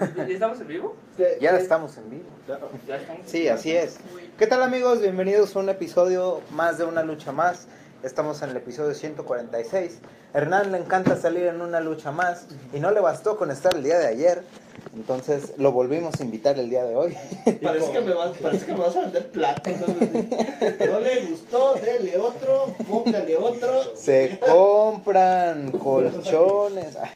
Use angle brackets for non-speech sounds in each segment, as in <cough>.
<laughs> ¿Ya estamos en vivo? Ya estamos en vivo. Ya estamos. Sí, así es. ¿Qué tal amigos? Bienvenidos a un episodio más de una lucha más. Estamos en el episodio 146. Hernán le encanta salir en una lucha más y no le bastó con estar el día de ayer. Entonces lo volvimos a invitar el día de hoy. Parece que me vas, parece que me vas a vender plata. ¿no? No le gustó, dele otro, póngale otro. Se compran colchones. Ay,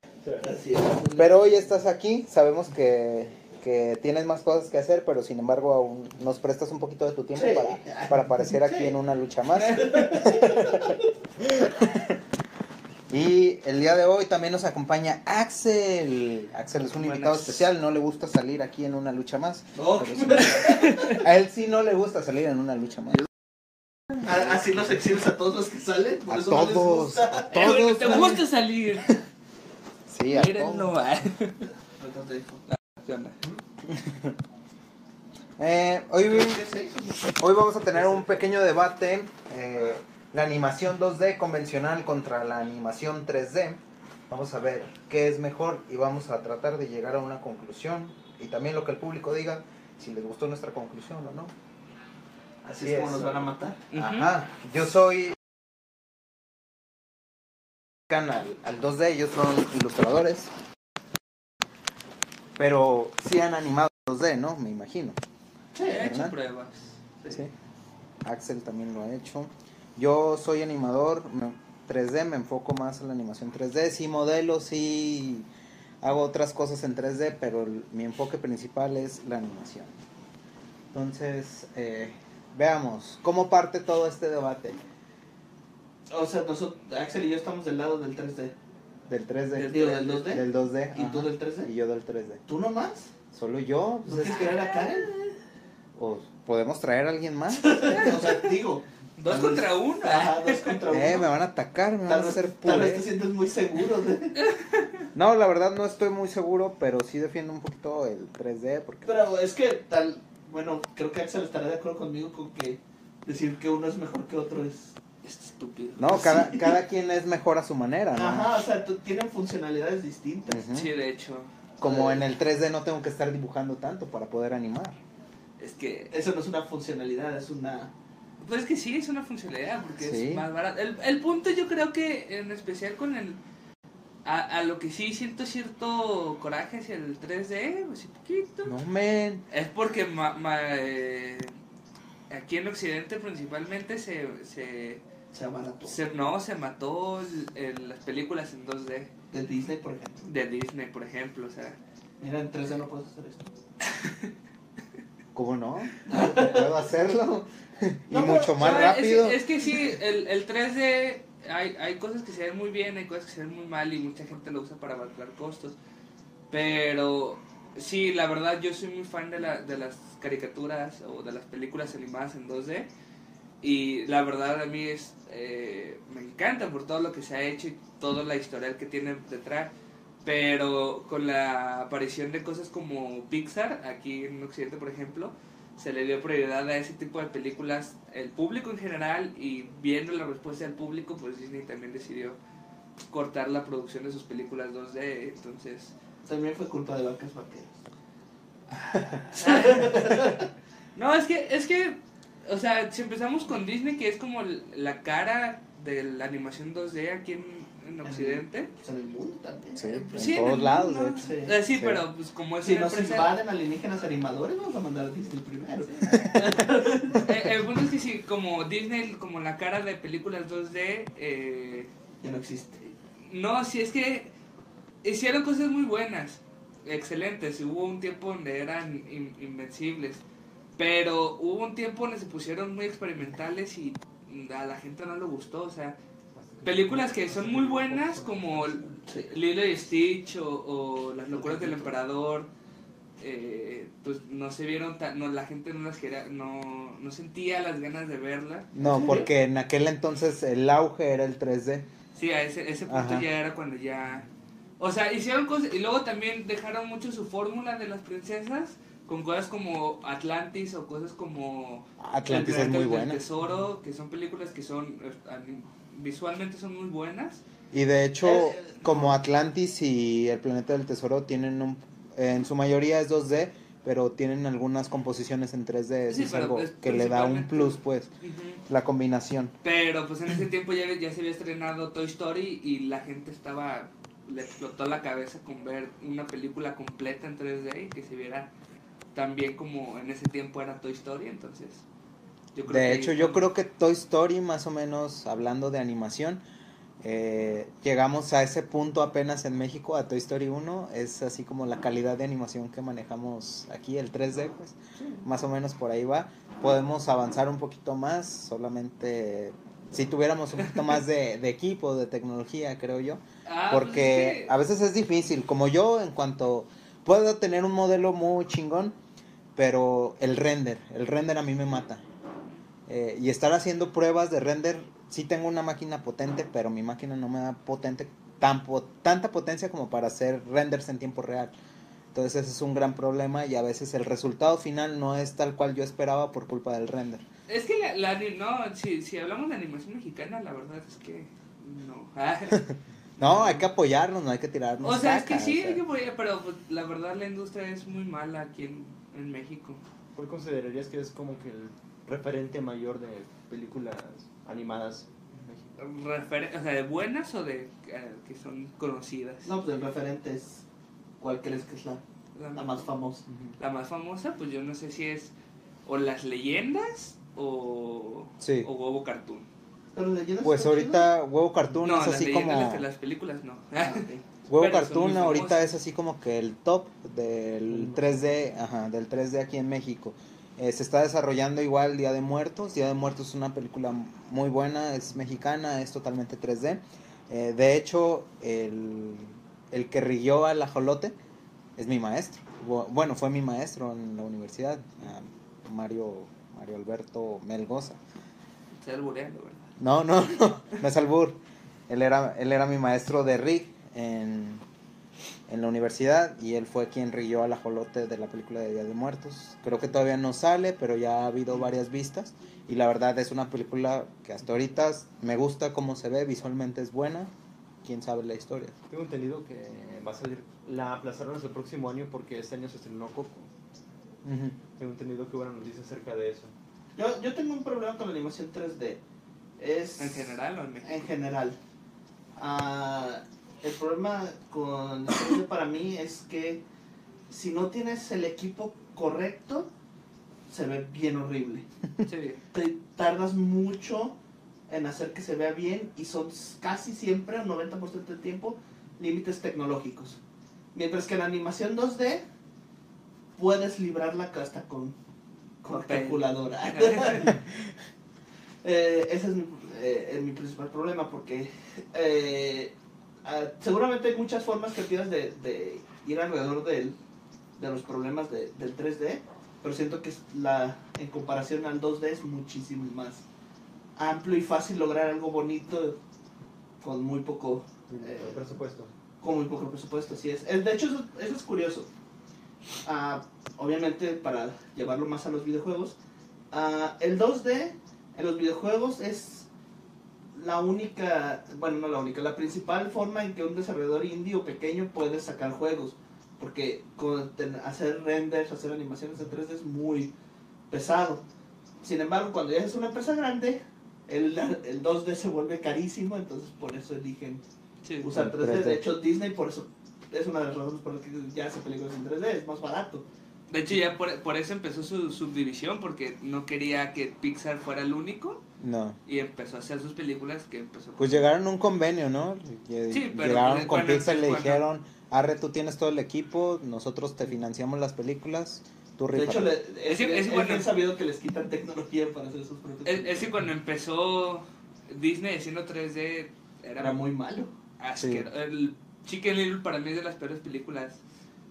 Así es. Pero hoy estás aquí, sabemos que, que tienes más cosas que hacer, pero sin embargo aún nos prestas un poquito de tu tiempo Sí. para, para aparecer aquí Sí. en una lucha más. <laughs> y el día de hoy también nos acompaña Axel. Axel es un invitado especial, no le gusta salir aquí en una lucha más. No, sí- a él sí no le gusta salir en una lucha más. a- así los exhibes a todos los que salen. Por A eso no les todos, gusta. a Eh, todos. ¿Te gusta salir? Sí, Mírenlo. todos. ah. Ahorita te digo. ¿Qué onda? Eh, hoy. Hoy vamos a tener un pequeño debate, eh, la animación 2D convencional contra la animación 3D. Vamos a ver qué es mejor y vamos a tratar de llegar a una conclusión y también lo que el público diga, si les gustó nuestra conclusión o no. Así Así es como nos van a matar. Ajá, yo soy al, al 2D, ellos son ilustradores, pero sí han animado 2D, ¿no? Me imagino. Sí, He hecho pruebas. Sí. Axel también lo ha hecho. Yo soy animador me- 3D, me enfoco más en la animación 3D. Sí modelo, sí hago otras cosas en 3D, pero el- mi enfoque principal es la animación. Entonces, eh, veamos, ¿cómo parte todo este debate O sea, nosotros, Axel y yo estamos del lado del 3D. del 3D? Digo, del 2D. Del 2D. ¿Y tú ajá, del 3D? Y yo del 3D. ¿Tú nomás? ¿Solo yo? ¿No Pues quieres es que- a Karen? ¿O podemos traer a alguien más? <laughs> O sea, digo. Dos contra uno. Ajá, dos contra uno. Eh, me van a atacar, me van Tal a vez, hacer tal vez puré. te sientes muy seguro de... <laughs> No, la verdad no estoy muy seguro, pero sí defiendo un poquito el 3D porque Pero es que tal, bueno, creo que Axel estará de acuerdo conmigo con que decir que uno es mejor que otro es... Es estúpido. no, <laughs> cada, cada quien es mejor a su manera, ¿no? Ajá, o sea, tú- tienen funcionalidades distintas. Sí, de hecho. Como en el 3D no tengo que estar dibujando tanto para poder animar. Es que. Eso no es una funcionalidad, es una... Pues es que sí, es una funcionalidad porque Sí. es más barato. El, el punto yo creo que en especial con el... A, a lo que sí siento cierto coraje hacia el 3D, pues sí, poquito. No, men. Es porque ma- ma- eh, aquí en Occidente principalmente se, se, Se abarató. se- no, se mató el- el- las películas en 2D De Disney, por ejemplo. de Disney, por ejemplo. O sea, Mira, en 3D no puedes hacer esto. <laughs> ¿Cómo no? <laughs> Puedo hacerlo. <laughs> y No, mucho pero- más no, es- rápido. Es, que sí, el, el 3D hay, hay cosas que se ven muy bien, hay cosas que se ven muy mal y mucha gente lo usa para abarcar costos. Pero sí, la verdad yo soy muy fan de, la, de las caricaturas o de las películas animadas en 2D. Y la verdad a mí es, eh, me encanta por todo lo que se ha hecho y toda la historial que tiene detrás. Pero con la aparición de cosas como Pixar, aquí en Occidente por ejemplo, se le dio prioridad a ese tipo de películas, el público en general, y viendo la respuesta del público, pues Disney también decidió cortar la producción de sus películas 2D. Entonces, También fue culpa de vacas vaqueras. <laughs> no, es que, es que, o sea, si empezamos con Disney, que es como la cara de la animación 2D aquí en, en Occidente. Pues en el mundo también. Sí, Pues en sí, todos lados, mundo. de hecho. Sí. Eh, sí, Sí. pero pues como es Si nos empresa... invaden alienígenas animadores, vamos a mandar a Disney primero. Eh, el punto es que sí, como Disney, como la cara de películas 2D, eh, Ya no existe. no, sí es que hicieron cosas muy buenas, excelentes. Hubo un tiempo donde eran in- invencibles, pero hubo un tiempo donde se pusieron muy experimentales y a la gente no le gustó. O sea, películas que son muy buenas como. Lilo y Stitch o, o Las locuras del emperador. eh, pues no se vieron tan, no la gente no las quería no, no sentía las ganas de verla No, porque en aquel entonces el auge era el 3D. Sí, a ese, ese punto Ajá. ya era cuando ya... O sea, hicieron cosas... Y luego también dejaron mucho su fórmula de las princesas con cosas como Atlantis o cosas como... Atlantis El es muy Planeta del buena. Tesoro, que son películas que son... eh, Visualmente son muy buenas. Y de hecho, Eh, como Atlantis y el planeta del tesoro tienen un En su mayoría es 2D, pero tienen algunas composiciones en 3D. Sí, es pero algo es que le da un plus, pues, Ujú. la combinación. Pero pues en ese <clears throat> tiempo ya, ya se había estrenado Toy Story y la gente estaba, le explotó la cabeza con ver una película completa en 3D y que se viera tan bien como en ese tiempo era Toy Story, entonces yo creo De que hecho, yo creo que Toy Story, más o menos, hablando de animación, eh, llegamos a ese punto apenas en México, a Toy Story 1, es así como la calidad de animación que manejamos aquí, el 3D, pues, más o menos por ahí va. Podemos avanzar un poquito más, solamente si tuviéramos un poquito más de, de equipo, de tecnología, creo yo. Ah, pues Porque a veces es difícil, como yo, en cuanto puedo tener un modelo muy chingón, pero el render, el render a mí me mata. Eh, y estar haciendo pruebas de render, sí tengo una máquina potente, pero mi máquina no me da potente, tan po- tanta potencia como para hacer renders en tiempo real. Entonces ese es un gran problema y a veces el resultado final no es tal cual yo esperaba por culpa del render. Es que la, no, si, si hablamos de animación mexicana, la verdad es que no. <laughs> No, hay que apoyarnos, no hay que tirarnos. o sea, es que sí, o sea. hay que apoyar, pero pues, la verdad la industria es muy mala aquí en, en México. ¿Cuál considerarías que es como que el referente mayor de películas animadas en México? Refer- o sea, de buenas o de eh, que son conocidas. No, pues el referente es. ¿Cuál crees que es la, La, la más famosa? la más famosa, pues yo no sé si es o las leyendas o, Sí. o huevo cartoon. Pero leyendas Pues ahorita Huevo Cartoon no, es las así leyendas, como... las, las películas no. Ah, ok. Huevo Cartoon ahorita es así como que el top del 3D, ajá, del 3D aquí en México. Eh, se está desarrollando igual Día de Muertos. Día de Muertos es una película muy buena, es mexicana, es totalmente 3D. Eh, de hecho, el, el que rigió al ajolote es mi maestro. Bu- Bueno, fue mi maestro en la universidad, Mario, Mario Alberto Melgoza. Albureando, ¿verdad? No, no, no, no es albur. Él era, él era mi maestro de rig en, en la universidad y él fue quien rigió al ajolote de la película de Día de Muertos. Creo que todavía no sale, pero ya ha habido varias vistas y la verdad es una película que hasta ahorita me gusta cómo se ve, visualmente es buena, quién sabe la historia. Tengo entendido que va a salir, la aplazaron hasta el próximo año porque este año se estrenó Coco. Ujú. Tengo entendido que hubo una noticia acerca de eso. Yo, yo tengo un problema con la animación 3D. Es. En general o en México. En general. Ah, el problema con el 3D para mí es que si no tienes el equipo correcto, se ve bien horrible. Sí. Te tardas mucho en hacer que se vea bien y son casi siempre, un 90% del tiempo, límites tecnológicos. Mientras que en animación 2D puedes librarla hasta con, con Papel. calculadora. <laughs> Eh, ese es mi, eh, es mi principal problema porque eh, ah, seguramente hay muchas formas creativas de, de ir alrededor del- de los problemas de- del 3D, pero siento que la, en comparación al 2D es muchísimo más amplio y fácil lograr algo bonito con muy poco eh, presupuesto. con muy poco presupuesto, así es. De hecho, eso, eso es curioso. Ah, obviamente, para llevarlo más a los videojuegos, ah, el 2D en los videojuegos es la única, bueno, no la única, la principal forma en que un desarrollador indie o pequeño puede sacar juegos. Porque con ten- hacer renders, hacer animaciones en 3D es muy pesado. Sin embargo, cuando ya es una empresa grande, el, el 2D se vuelve carísimo, entonces por eso eligen Sí. usar El 3D. 3D. De hecho, Disney por eso es una de las razones por las que ya hace películas en 3D, es más barato. De hecho, ya por, por eso empezó su subdivisión, porque no quería que Pixar fuera el único No. y empezó a hacer sus películas que empezó Pues llegaron a un convenio, ¿no? Sí, pero Llegaron pues, con bueno, Pixar y le dijeron, Arre, tú tienes todo el equipo, nosotros te financiamos las películas, tú De hecho, rífate". le- es, Es- es es sabido que les quitan tecnología para hacer sus propios Es, es que cuando empezó Disney haciendo 3D era, Era muy malo. asquero- El Chicken Little para mí es de las peores películas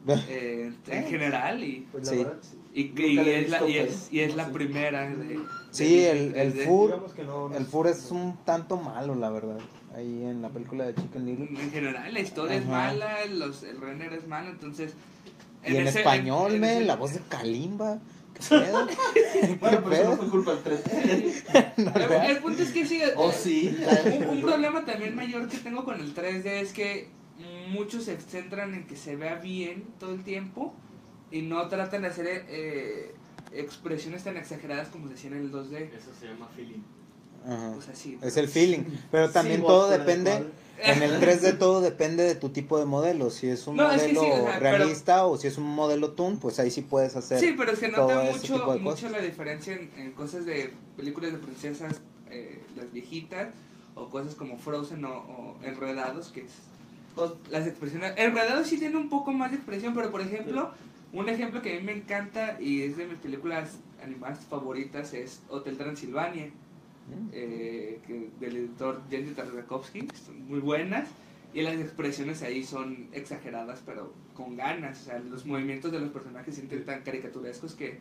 eh, en general y, Pues Sí. verdad, sí. y, y es, la, y, es, y es la primera de, Sí, el- el 3D. Fur- no, no El Fur es un tanto malo, la verdad, ahí en la película de Chicken Little. En general, la historia es mala, los, el render es malo, entonces... Y en ese- español, en- en me, ese- la voz de Kalimba. ¿Qué pedo? <laughs> Bueno, pero eso no pedo? fue culpa del 3D. <laughs> El, el punto es que sí, ¿O sí? un, <laughs> un problema también mayor que tengo con el 3D es que muchos se centran en que se vea bien todo el tiempo y no tratan de hacer eh, expresiones tan exageradas como se hacían en el 2D. Eso se llama feeling. Ajá. O sea, sí. Es el feeling. Pero también Sí, todo depende. En el 3D todo depende de tu tipo de modelo. Si es un No, es que modelo sí, o sea, pero- realista o si es un modelo toon, pues ahí sí puedes hacer. Sí, pero se todo nota mucho, mucho la diferencia en, en cosas de películas de princesas, eh, las viejitas, o cosas como Frozen o, o Enredados, que es, Las expresiones... Enredados sí tiene un poco más de expresión, pero por ejemplo, un ejemplo que a mí me encanta y es de mis películas animadas favoritas es Hotel Transilvania, Mm. eh, que, del editor Jenny Tartakovsky, son muy buenas. Y las expresiones ahí son exageradas, pero con ganas. O sea, los movimientos de los personajes se sienten tan caricaturescos que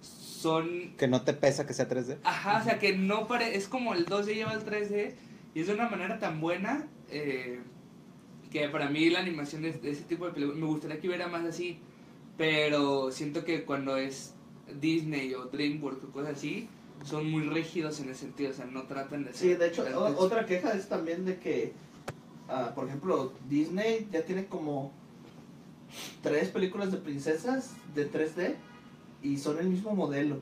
son... Que no te pesa que sea 3D. Ajá, o sea, que no pare... Es como el 2D lleva al 3D y es de una manera tan buena eh, que para mí la animación de, de ese tipo de películas... Me gustaría que hubiera más así, pero siento que cuando es Disney o DreamWorks o cosas así, son muy rígidos en ese sentido. O sea, no tratan de... Sí, ser- de hecho, o- otra queja es también de que, ah, por ejemplo, Disney ya tiene como tres películas de princesas de 3D y son el mismo modelo.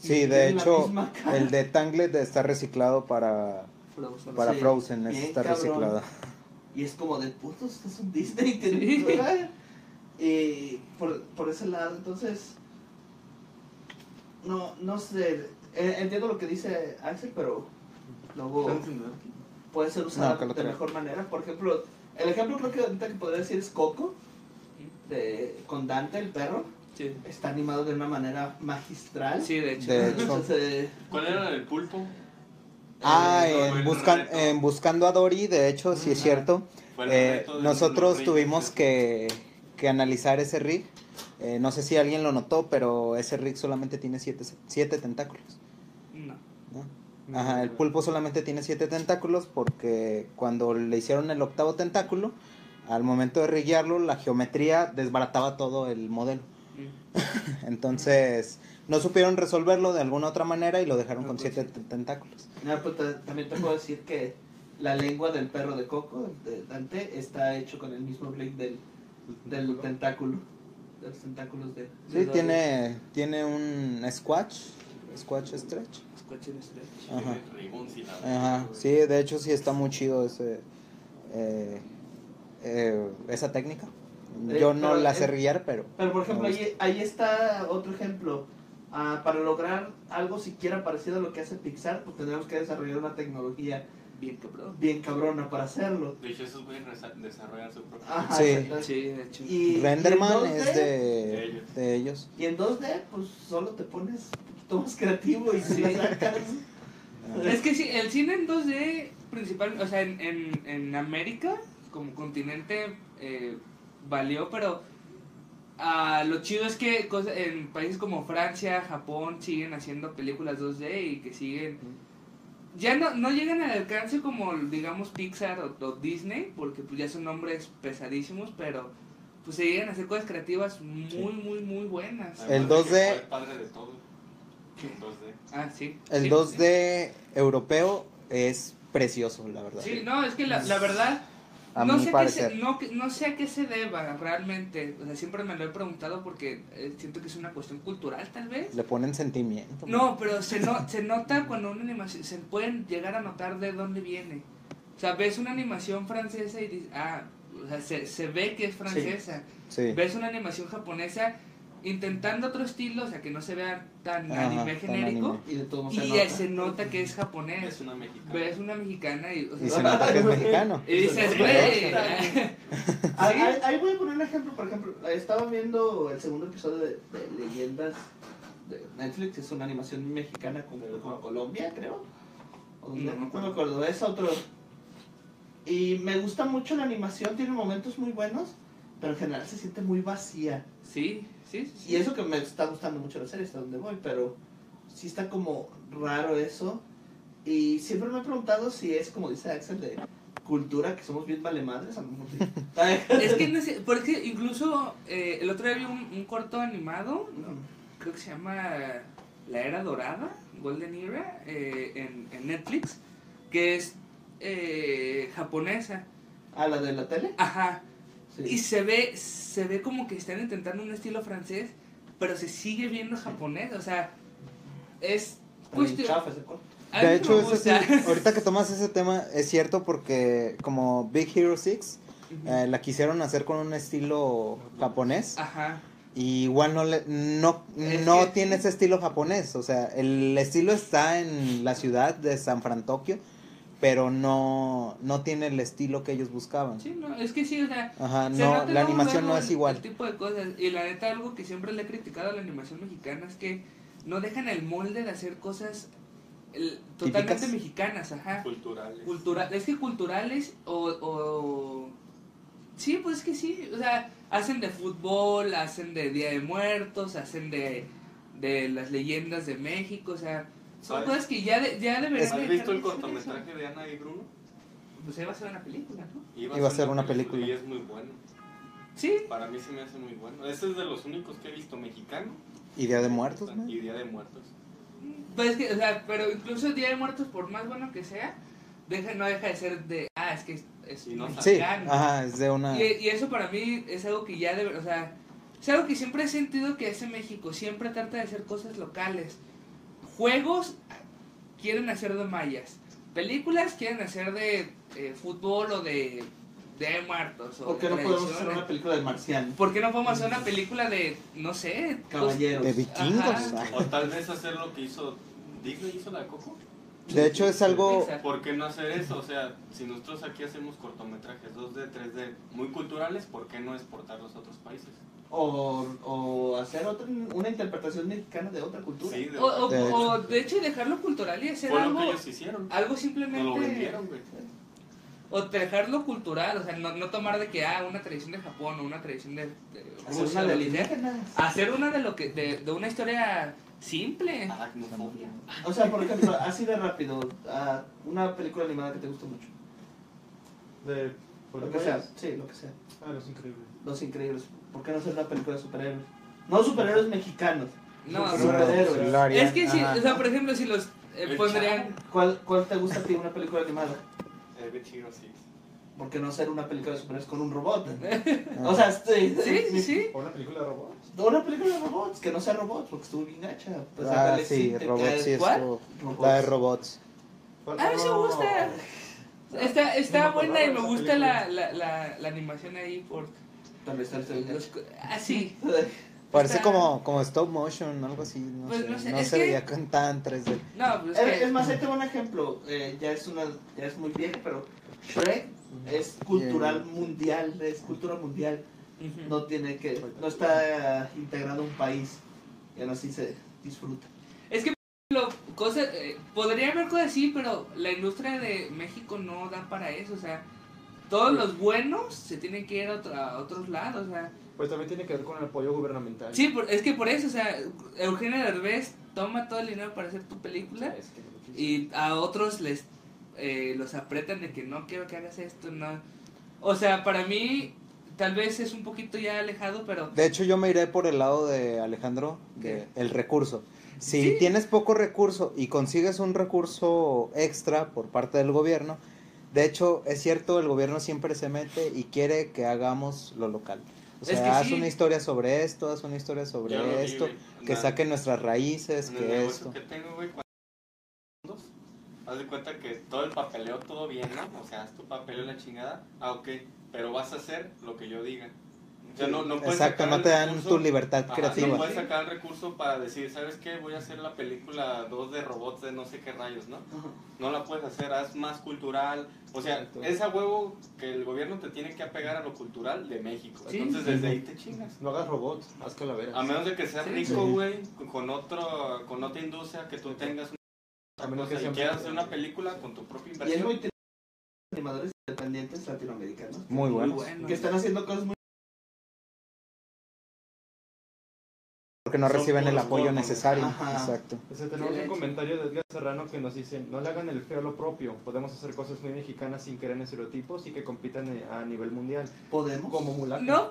Sí, de hecho, el de Tangled está reciclado para, Frozen. para Sí, Frozen, está cabrón. reciclado. Y es como de putos, esto es un Disney. <laughs> Sí. Y por, por ese lado, entonces, no, no sé, eh, entiendo lo que dice Axel, pero luego puede ser No, lo de mejor manera. Por ejemplo, el ejemplo creo que ahorita que podría decir es Coco, de, con Dante el perro. Sí. Está animado de una manera magistral. Sí, de hecho. De hecho. Entonces, eh, ¿Cuál era el pulpo? Ah, eh, en, buscan- Buscando a Dory, de hecho, sí es cierto. Eh, nosotros tuvimos que, que analizar ese rig. Eh, no sé si alguien lo notó, pero ese rig solamente tiene siete, siete tentáculos. No. ¿no? Ajá, el pulpo solamente tiene siete tentáculos porque cuando le hicieron el octavo tentáculo, al momento de riguearlo, la geometría desbarataba todo el modelo. Mm. <laughs> Entonces, no supieron resolverlo de alguna otra manera y lo dejaron con siete t- tentáculos. no, pues, ta- también te puedo decir que la lengua del perro de Coco, de Dante, está hecho con el mismo rig del, del tentáculo. De los tentáculos de. de Sí, tiene, tiene un squash, squash stretch. Escuchen Stretch. Ajá. Ajá, sí, de hecho sí está muy chido ese, eh, eh, esa técnica. Eh, Yo no pero la sé rillar, pero... Pero por ejemplo, ahí, ahí está otro ejemplo. Ah, para lograr algo siquiera parecido a lo que hace Pixar, pues tendremos que desarrollar una tecnología Bien cabrón. bien cabrona para hacerlo. De hecho, esos güeyes desarrollan su propio. Ajá, Sí. Sí, de hecho. Y, Renderman y en 2D, es de, de ellos. de ellos. Y en 2D, pues solo te pones un poquito más creativo y Sí. <laughs> sacas. Es que sí, el cine en 2D principal, o sea, en, en, en América, como continente, eh, valió, pero ah, lo chido es que cosa- en países como Francia, Japón, siguen haciendo películas 2D y que siguen... Ya no, no llegan al alcance como, digamos, Pixar o, o Disney, porque pues ya son nombres pesadísimos, pero pues se llegan a hacer cosas creativas muy, Sí. muy, muy buenas. El Además de que 2D fue el padre de todo. En 2D. Ah, sí. El sí, 2D europeo es precioso, la verdad. Sí, no, es que la, la verdad... A no, mi sé qué parecer. se, no, no sé a qué se deba realmente. O sea, siempre me lo he preguntado porque eh, siento que es una cuestión cultural, tal vez. Le ponen sentimiento. No, pero se, no, se nota cuando una animación. Se pueden llegar a notar de dónde viene. O sea, ves una animación francesa y dices, ah, o sea, se, se ve que es francesa. Sí. Ves una animación japonesa intentando otro estilo, o sea, que no se vea tan Ajá, anime tan genérico. anime. Y de todo Y se nota. se nota que es japonés. Es una mexicana. Ves una mexicana y. o sea, Y se nota que es mexicano. <laughs> y dices, güey. <laughs> Ahí, ahí- ahí voy a poner un ejemplo, por ejemplo, estaba viendo el segundo episodio de, de Leyendas de Netflix, es una animación mexicana como, como Colombia, creo. O No me no, acuerdo. me acuerdo, es otro. Y me gusta mucho la animación, tiene momentos muy buenos, pero en general se siente muy vacía. Sí, sí, sí. Y eso que me está gustando mucho la serie, hasta donde voy, pero sí está como raro eso. Y siempre me he preguntado si es, como dice Axel, de cultura, que somos bien vale madres. a lo mejor sí. <laughs> Es que no sé, porque incluso eh, el otro día vi un, un corto animado, creo que se llama La Era Dorada, Golden Era, eh, en, en Netflix, que es eh, japonesa. ¿A la de la tele? Ajá. Sí. Y se ve, se ve como que están intentando un estilo francés, pero se sigue viendo japonés, o sea, es cuestión... De hecho, sí, <laughs> ahorita que tomas ese tema, es cierto porque como Big Hero 6 Ujú. eh, la quisieron hacer con un estilo japonés Ajá. y igual no le, no, Es no que- tiene ese estilo japonés, o sea, el estilo está en la ciudad de San Fran Tokio, pero no, no tiene el estilo que ellos buscaban. Sí, no, es que sí, o sea, Ajá, se no, la animación no es el- igual. El tipo de cosas. Y la neta, algo que siempre le he criticado a la animación mexicana es que no dejan el molde de hacer cosas el- totalmente ¿Típicas? mexicanas, ajá. Culturales. Cultura, es que culturales o, o... Sí, pues es que sí, o sea, hacen de fútbol, hacen de Día de Muertos, hacen de, de las leyendas de México, o sea, son cosas que ya, de, ya deberían ¿Has visto el cortometraje de Ana y Bruno? Pues ahí va a ser una película, ¿no? Iba a ser una película. Y es muy bueno. Sí, Para mí se me hace muy bueno. Este es de los únicos que he visto mexicano. Y Día de Muertos, ¿no? Y Día de Muertos. Pues es que, o sea, pero incluso Día de Muertos, por más bueno que sea, deja, no deja de ser de, ah, es que es, es Y no Sí, mexicano. ajá, es de una... y, y eso para mí es algo que ya debe, o sea, es algo que siempre he sentido que hace México, siempre trata de hacer cosas locales. Juegos quieren hacer de mayas, películas quieren hacer de eh, fútbol o de de Muertos. O ¿Por qué de no podemos hacer una película del marciano? ¿Por qué no podemos hacer una película de, no sé, Caballeros. De vikingos. Ajá. O tal vez hacer lo que hizo Disney, hizo la de Coco. De hecho, es algo... ¿Por qué no hacer eso? O sea, si nosotros aquí hacemos cortometrajes 2D, 3D muy culturales, ¿por qué no exportarlos a otros países? O, o hacer otra, una interpretación mexicana de otra cultura. Sí, de, O, o- De hecho. o, de hecho dejarlo cultural y hacer fue lo algo, que ellos hicieron. algo No simplemente lo vendieron, güey. o dejarlo cultural, o sea, no, no tomar de que ah, una tradición de Japón o una tradición de, de Hacer Rusia, una de hacer una de lo que de, de una historia simple. Aracnofobia. O sea, por ejemplo, así de rápido, ah, una película animada que te guste mucho. De, Lo que sea, sí, lo que sea. Ah, los increíbles. Los Increíbles. ¿Por qué no hacer una película de superhéroes? No superhéroes mexicanos. No, Super- no, superhéroes. es que sí, ajá. o sea, por ejemplo, si los eh, El pondrían ¿Cuál, ¿Cuál te gusta a ti una película animada? Eh, Big Hero 6. ¿Por qué no hacer una película de superhéroes con un robot? <laughs> O sea, sí, Sí, sí. ¿O una película de robots? Una película de robots, que no sea robots, porque estuvo bien gacha. Pues, ah, sí, te robots, sí, ¿Cuál? La de robots. A mí sí me gusta. Está, está buena y me gusta la, la, la, la animación ahí por Tal vez los, ah. <laughs> Parece Está- como, como stop motion, algo así, no Pues sé. no sé, no se que- veía con tan 3D. No, pues Es, es que es más, ahí tengo un ejemplo. eh, ya es una, ya es muy viejo, pero Shrek es cultural mundial, es cultura mundial. Ujú. No tiene que, no está eh, integrado a un país. Y aún así se disfruta. Es que lo, cosas, eh, podría haber cosas así, pero la industria de México no da para eso. O sea, todos los buenos se tienen que ir a, otro- a otros lados. O sea, Pues también tiene que ver con el apoyo gubernamental. sí, por- es que por eso, o sea, Eugenio Derbez toma todo el dinero para hacer tu película Es que y a otros les eh, los apretan de que no quiero que hagas esto, no. O sea, para mí tal vez es un poquito ya alejado, pero De hecho, yo me iré por el lado de Alejandro, de el recurso. Si Sí. tienes poco recurso y consigues un recurso extra por parte del gobierno, de hecho, es cierto, el gobierno siempre se mete y quiere que hagamos lo local. O Es sea, que haz sí. una historia sobre esto, haz una historia sobre Yo esto, que Na- saquen nuestras raíces, En el que negocio esto. que tengo, güey, cuando haz de cuenta que todo el papeleo, todo bien, ¿no? O sea, haz tu papeleo la chingada. Ah, ok, pero vas a hacer lo que yo diga. O sea, no, no puedes Exacto, sacar no te dan recurso- tu libertad Ajá, creativa. No puedes sacar el recurso para decir, ¿sabes qué? Voy a hacer la película 2 de robots de no sé qué rayos, ¿no? No la puedes hacer, haz más cultural. O sea, Exacto. es a huevo que el gobierno te tiene que apegar a lo cultural de México. Sí. Entonces, desde ahí te chingas. No hagas robots, haz calaveras. A menos de que seas Sí. rico, Sí. güey, con, otro, con otra industria, que tú tengas A una menos cosa que y quieras hacer una película con tu propia Y es inversión. muy animadores independientes latinoamericanos. Muy muy bueno. bueno. Que están haciendo cosas muy Porque no reciben el apoyo necesario. Ajá. Exacto. Pues, tenemos Sí, de un comentario de Edgar Serrano que nos dice, no le hagan el feo a lo propio, podemos hacer cosas muy mexicanas sin en estereotipos y que compitan eh, a nivel mundial, podemos. como Mulaka. no,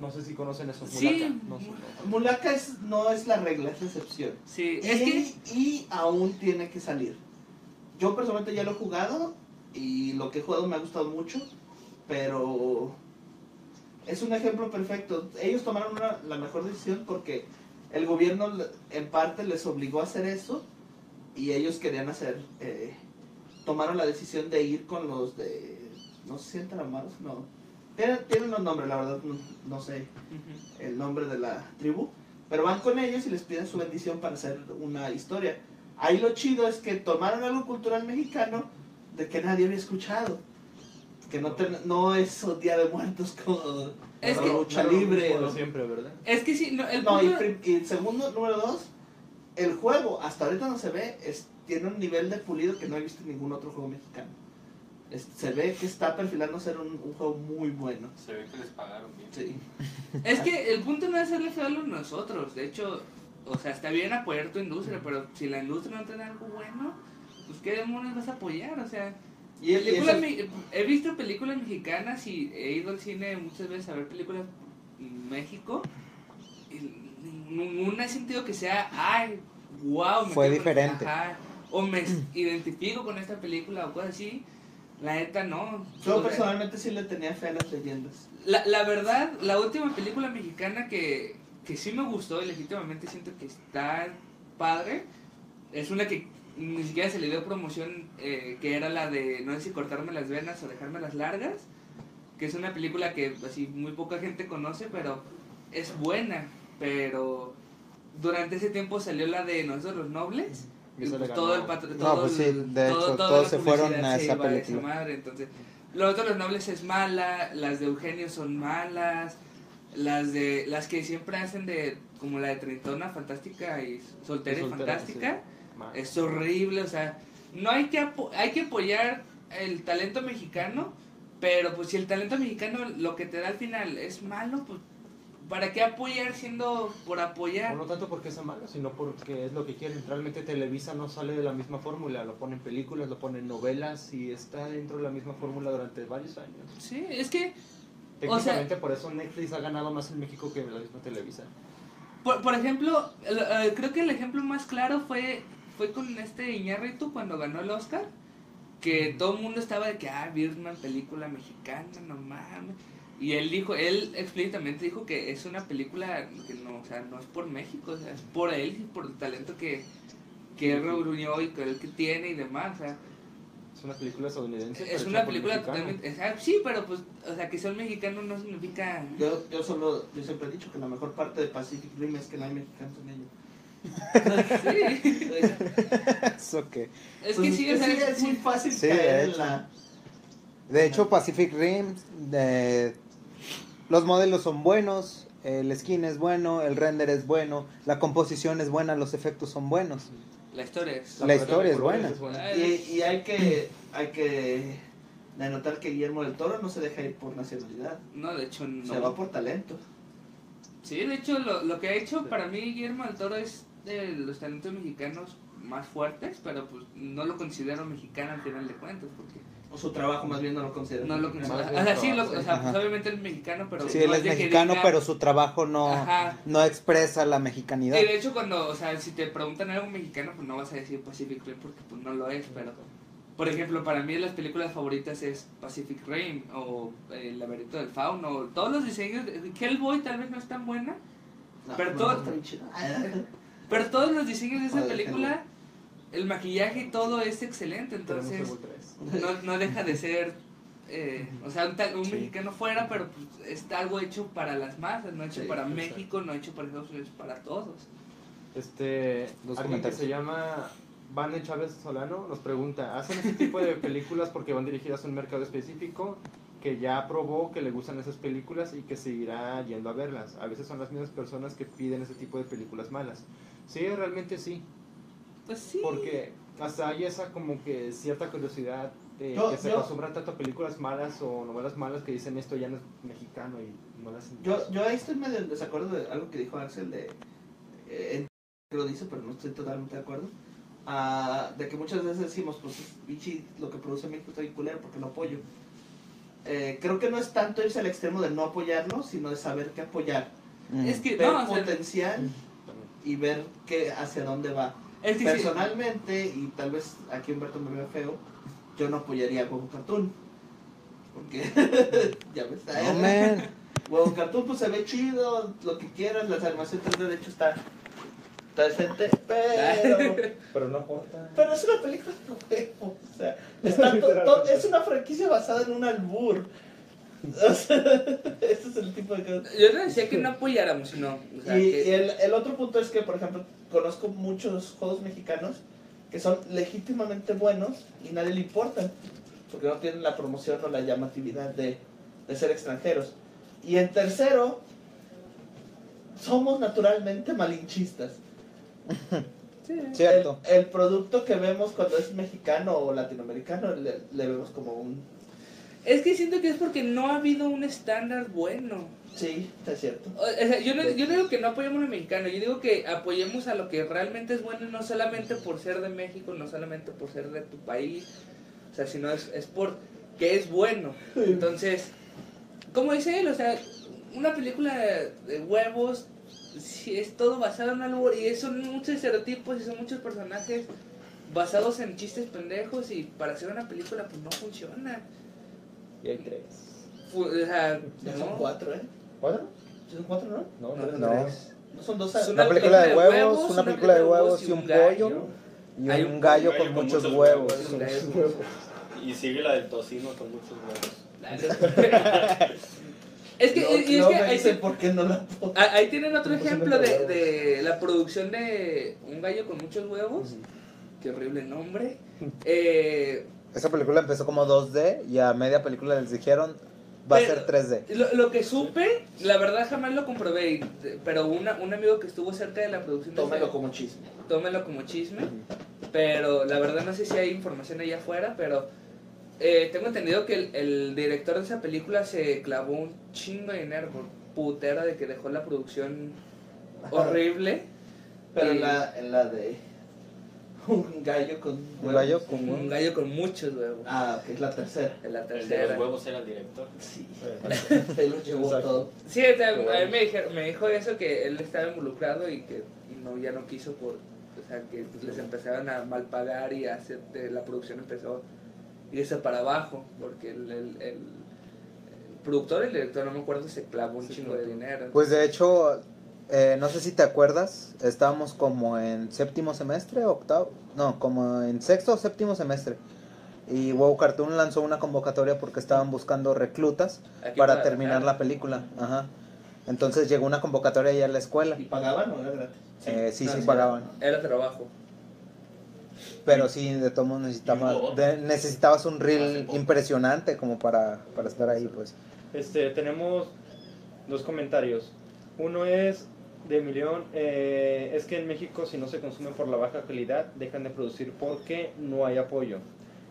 No sé si conocen eso, Sí. Mulaka. No sé, no. Mulaka es, no es la regla, es la excepción. sí, Y, es que y aún tiene que salir. Yo personalmente ya lo he jugado y lo que he jugado me ha gustado mucho, pero es un ejemplo perfecto. Ellos tomaron una- la mejor decisión porque el gobierno en parte les obligó a hacer eso y ellos querían hacer, eh, tomaron la decisión de ir con los de, no sé si eran Taramaros, no. Tienen, tienen los nombres, la verdad no, no sé el nombre de la tribu, pero van con ellos y les piden su bendición para hacer una historia. Ahí lo chido es que tomaron algo cultural mexicano de que nadie había escuchado. Que no, ten- no es un Día de Muertos como Es que- lucha No libre. de siempre, ¿verdad? Es que sí, no, el No, y, prim- y segundo, número dos, el juego, hasta ahorita no se ve, es, tiene un nivel de pulido que no he visto en ningún otro juego mexicano. Es- se ve que está perfilando ser un, un juego muy bueno. Se ve que les pagaron bien. Sí. <laughs> Es que el punto no es hacerle feo a los nosotros. De hecho, o sea, está bien apoyar tu industria, pero si la industria no da algo bueno, pues qué demonios vas a apoyar. O sea, Y, y películas eso- me- he visto películas mexicanas y he ido al cine muchas veces a ver películas en México. Y ninguna he sentido que sea, ay, wow, Fue diferente. o me <clears throat> identifico con esta película o cosas así. La neta no. yo O sea, personalmente sí le tenía fe a las leyendas. la, la verdad, la última película mexicana que, que sí me gustó y legítimamente siento que está padre es una que ni siquiera se le dio promoción, eh, que era la de no sé si cortarme las venas o dejarme las largas, que es una película que así muy poca gente conoce, pero es buena. Pero durante ese tiempo salió la de Nosotros los Nobles. Y pues todo el patro- No, pues sí, de todo- hecho, todos se fueron a esa iba esa película. madre, entonces, los otros los nobles es mala, las de Eugenio son malas, las de las que siempre hacen de como la de Trintona fantástica y soltera y, Soltera, fantástica Es horrible, o sea, no hay que hay que apoyar el talento mexicano, pero pues si el talento mexicano lo que te da al final es malo, pues ¿para qué apoyar siendo por apoyar? no tanto porque sea malo, sino porque es lo que quieren. Realmente Televisa no sale de la misma fórmula, lo pone en películas, lo pone en novelas y está dentro de la misma fórmula durante varios años. Sí, es que Técnicamente por eso Netflix ha ganado más en México que la misma Televisa. Por, por ejemplo, eh, creo que el ejemplo más claro fue fue con este Iñárritu cuando ganó el Oscar, que todo el mundo estaba de que, ah, Birdman, película mexicana, no mames. Y él dijo, él explícitamente dijo que es una película que no, o sea, no es por México, o sea, es por él y por el talento que, que él reunió y que él que tiene y demás, o sea, Es una película estadounidense. es una película totalmente, o sea, sí, pero pues, o sea, que sea un mexicano no significa... Yo, yo solo, yo siempre he dicho que la mejor parte de Pacific Rim es que no hay mexicanos en ello. Sí, <laughs> Eso que. es que Pues sí, es muy fácil Sí, de caer en hecho. la... De hecho, Pacific Rim, eh, los modelos son buenos, el skin es bueno, el render es bueno, la composición es buena, los efectos son buenos. la historia es... La historia es buena. Y, y hay que hay que denotar que Guillermo del Toro no se deja ir por nacionalidad, No, de hecho no. se va por talento. Sí, de hecho lo, lo que ha hecho para mí Guillermo del Toro es de los talentos mexicanos más fuertes, pero pues no lo considero mexicano al final de cuentas, porque O su trabajo más bien no lo considera. no lo considero... O sea, sí, lo- o sea, pues, obviamente es mexicano, pero... Sí, no él es mexicano, diga- pero su trabajo no, Ajá. no expresa la mexicanidad. Y de hecho cuando, o sea, si te preguntan algo mexicano, pues no vas a decir Pacific Rim porque pues no lo es, pero... Por ejemplo, para mí las películas favoritas es Pacific Rim o eh, El laberinto del fauno, todos los diseños... Hellboy tal vez no es tan buena, No, pero no, todo-. <laughs> Pero todos los diseños de esa película, el maquillaje y todo es excelente, entonces Hellboy 3. no, no deja de ser, eh, o sea, un, tal- un Sí. mexicano fuera, pero pues, está algo hecho para las masas, no hecho Sí, para exacto. México, no hecho para Estados Unidos, para todos. Este, alguien que comentarios. se llama Vane Chávez Solano nos pregunta, ¿hacen este tipo de películas porque van dirigidas a un mercado específico que ya probó que le gustan esas películas y que seguirá yendo a verlas? A veces son las mismas personas que piden ese tipo de películas malas. Sí, realmente sí, Pues sí. porque hasta hay esa como que cierta curiosidad de Yo- que se yo- acostumbran tanto a películas malas o novelas malas que dicen esto ya no es mexicano y no las Yo, yo ahí estoy medio en desacuerdo de algo que dijo Axel de eh, lo dice, pero no estoy totalmente de acuerdo. Ah, de que muchas veces decimos, pues bichi, lo que produce México está bien culero porque lo apoyo. Eh, creo que no es tanto irse al extremo de no apoyarlo, sino de saber qué apoyar. Mm. Es que, Ver no, o sea, potencial también. Y ver qué, hacia dónde va. es que sí, Personalmente, y tal vez aquí Humberto me vea feo, yo no apoyaría a Goku Cartoon. Porque, <laughs> ya ves, No, man. <laughs> Huevo Cartoon pues se ve chido, lo que quieras, la animación 3D de hecho está, está decente, pero, <laughs> Pero no importa. pero es una película de huevo, o sea, está to- to- es una franquicia basada en un albur. O sea, <laughs> ese es el tipo de cosas. Yo no decía que no apoyáramos, sino. O sea, Y, que- y el, el otro punto es que, por ejemplo, conozco muchos juegos mexicanos que son legítimamente buenos y nadie le importan, porque no tienen la promoción o la llamatividad de, de ser extranjeros. Y en tercero, somos naturalmente malinchistas. Cierto. El, el producto que vemos cuando es mexicano o latinoamericano le, le vemos como un... Es que siento que es porque no ha habido un estándar bueno. Sí, es cierto. O sea, yo, no, yo digo que no apoyemos al mexicano, yo digo que apoyemos a lo que realmente es bueno, no solamente por ser de México, no solamente por ser de tu país, o sea, sino es, es por que es bueno. Entonces, como dice él, o sea, una película de, de huevos, si es todo basado en algo, y son muchos estereotipos y son muchos personajes basados en chistes pendejos, y para hacer una película, pues no funciona. Y hay tres. Fu- o sea, Ya no. son cuatro, ¿eh? ¿Cuatro? ¿Ya son cuatro, no? No, No, tres. no. No son dos. Es Una película de huevos, una película de huevos y un gallo. pollo. Y Hay un un gallo gallo con con muchos muchos huevos. huevos. Un gallo. Y sigue la del tocino con muchos huevos. <laughs> Es que, no, y es no que me ahí, dicen por qué no la pongo. ah, ahí tienen otro No ejemplo de, de la producción de un gallo con muchos huevos. Qué horrible nombre. Eh, <laughs> Esa película empezó como 2D y a media película les dijeron va a ser 3D. lo, lo que supe, la verdad jamás lo comprobé, pero una, un amigo que estuvo cerca de la producción de Tómelo como chisme. tómelo como chisme. Pero la verdad no sé si hay información allá afuera, pero eh, tengo entendido que el, el director de esa película se clavó un chingo de dinero por putera de que dejó la producción horrible. Pero Y- en la, en la de un gallo con Un huevos. gallo con Un gallo con muchos huevos. Ah, que es la tercera. En la El de tercera. los huevos era el director. Sí. Eh, Se lo llevó Exacto. todo. Sí, o sea, a mí me, dijeron- me dijo eso que él estaba involucrado y que no ya no quiso por, o sea, que les empezaron a mal pagar y a hacer, de- la producción empezó a irse para abajo porque el, el, el- el productor y el director no me acuerdo se clavó un Sí, chingo de dinero. Pues de hecho, eh, no sé si te acuerdas, estábamos como en séptimo semestre, octavo, no, como en sexto o séptimo semestre. Y WoW Cartoon lanzó una convocatoria porque estaban buscando reclutas Aquí para para- terminar la película. Ajá. Entonces llegó una convocatoria ahí a la escuela. ¿Y pagaban o era gratis? Eh, sí, No, sí sí. pagaban. Era trabajo. Pero sí, de todos modos hubo necesitabas, otro. de- necesitabas un reel impresionante como para, para estar ahí, pues. Este, tenemos dos comentarios. Uno es de Emilión, eh, es que en México si no se consume por la baja calidad, dejan de producir porque no hay apoyo.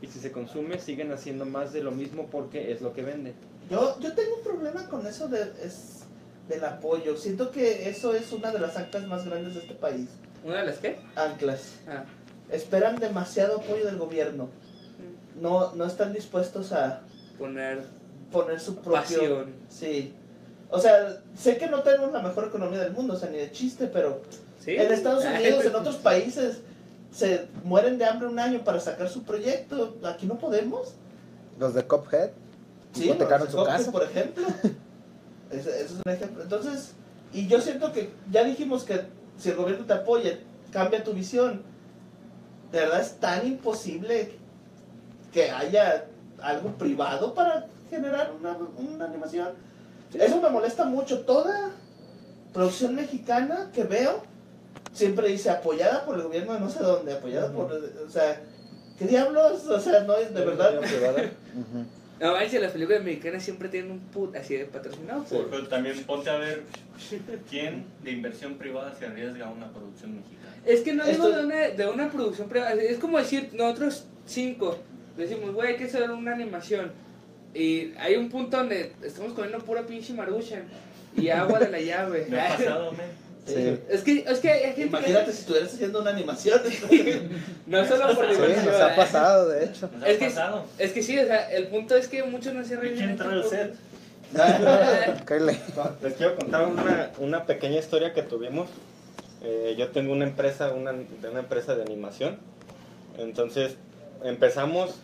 Y si se consume, siguen haciendo más de lo mismo porque es lo que vende. Yo, yo tengo un problema con eso de, es, del apoyo. Siento que eso es una de las actas más grandes de este país. ¿Una de las qué? Anclas. Ah. Esperan demasiado apoyo del gobierno. No, no están dispuestos a Poner poner su propio... pasión. Sí. O sea, sé que no tenemos la mejor economía del mundo, o sea, ni de chiste, pero ¿Sí? en Estados Unidos, en otros <laughs> países, se mueren de hambre un año para sacar su proyecto. Aquí no podemos. Los de Cuphead Sí, los su Coppel, casa. por ejemplo. <laughs> Ese, ese es un ejemplo. Entonces, y yo siento que ya dijimos que si el gobierno te apoya, cambia tu visión. De verdad es tan imposible que haya algo privado para generar una, una animación. Eso me molesta mucho. Toda producción mexicana que veo siempre dice apoyada por el gobierno de no sé dónde, apoyada por... O sea, ¿qué diablos? O sea, no es de verdad... No manches, las películas mexicanas siempre tienen un put así de patrocinado por... Pero también ponte a ver quién de inversión privada se arriesga a una producción mexicana. Es que no digo Esto- de una, de una producción privada, es como decir, nosotros cinco decimos, güey, hay que hacer una animación. Y hay un punto donde estamos comiendo pura pinche maruchan y agua de la llave. Me ha pasado, men. Sí. Es que, es que hay gente Imagínate que... si estuvieras haciendo una animación. <laughs> No solo por Sí, diversión. nos ha pasado, de hecho. Nos ha Es que, pasado. es que sí, o sea, el punto es que muchos no se ríen. ¿Quién trae el set? <laughs> Les quiero contar una, una pequeña historia que tuvimos. Eh, yo tengo una empresa, una, una empresa de animación. Entonces empezamos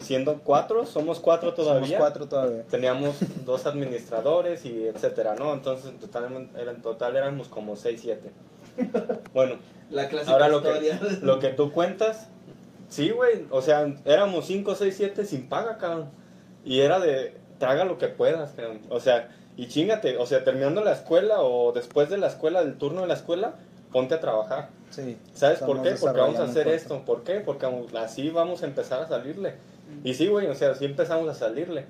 siendo cuatro, somos cuatro todavía. Somos cuatro todavía. Teníamos dos administradores y etcétera, ¿no? Entonces en total, en total éramos como seis, siete. Bueno, <laughs> La ahora lo que, <laughs> lo que tú cuentas, sí, güey, o sea, éramos cinco, seis, siete sin paga, cabrón. Y era de, traga lo que puedas, cabrón. O sea, y chingate, o sea, terminando la escuela o después de la escuela, del turno de la escuela, ponte a trabajar. Sí. ¿Sabes por qué? Porque vamos a hacer esto. ¿Por qué? Porque así vamos a empezar a salirle. Y sí, güey, o sea, así empezamos a salirle.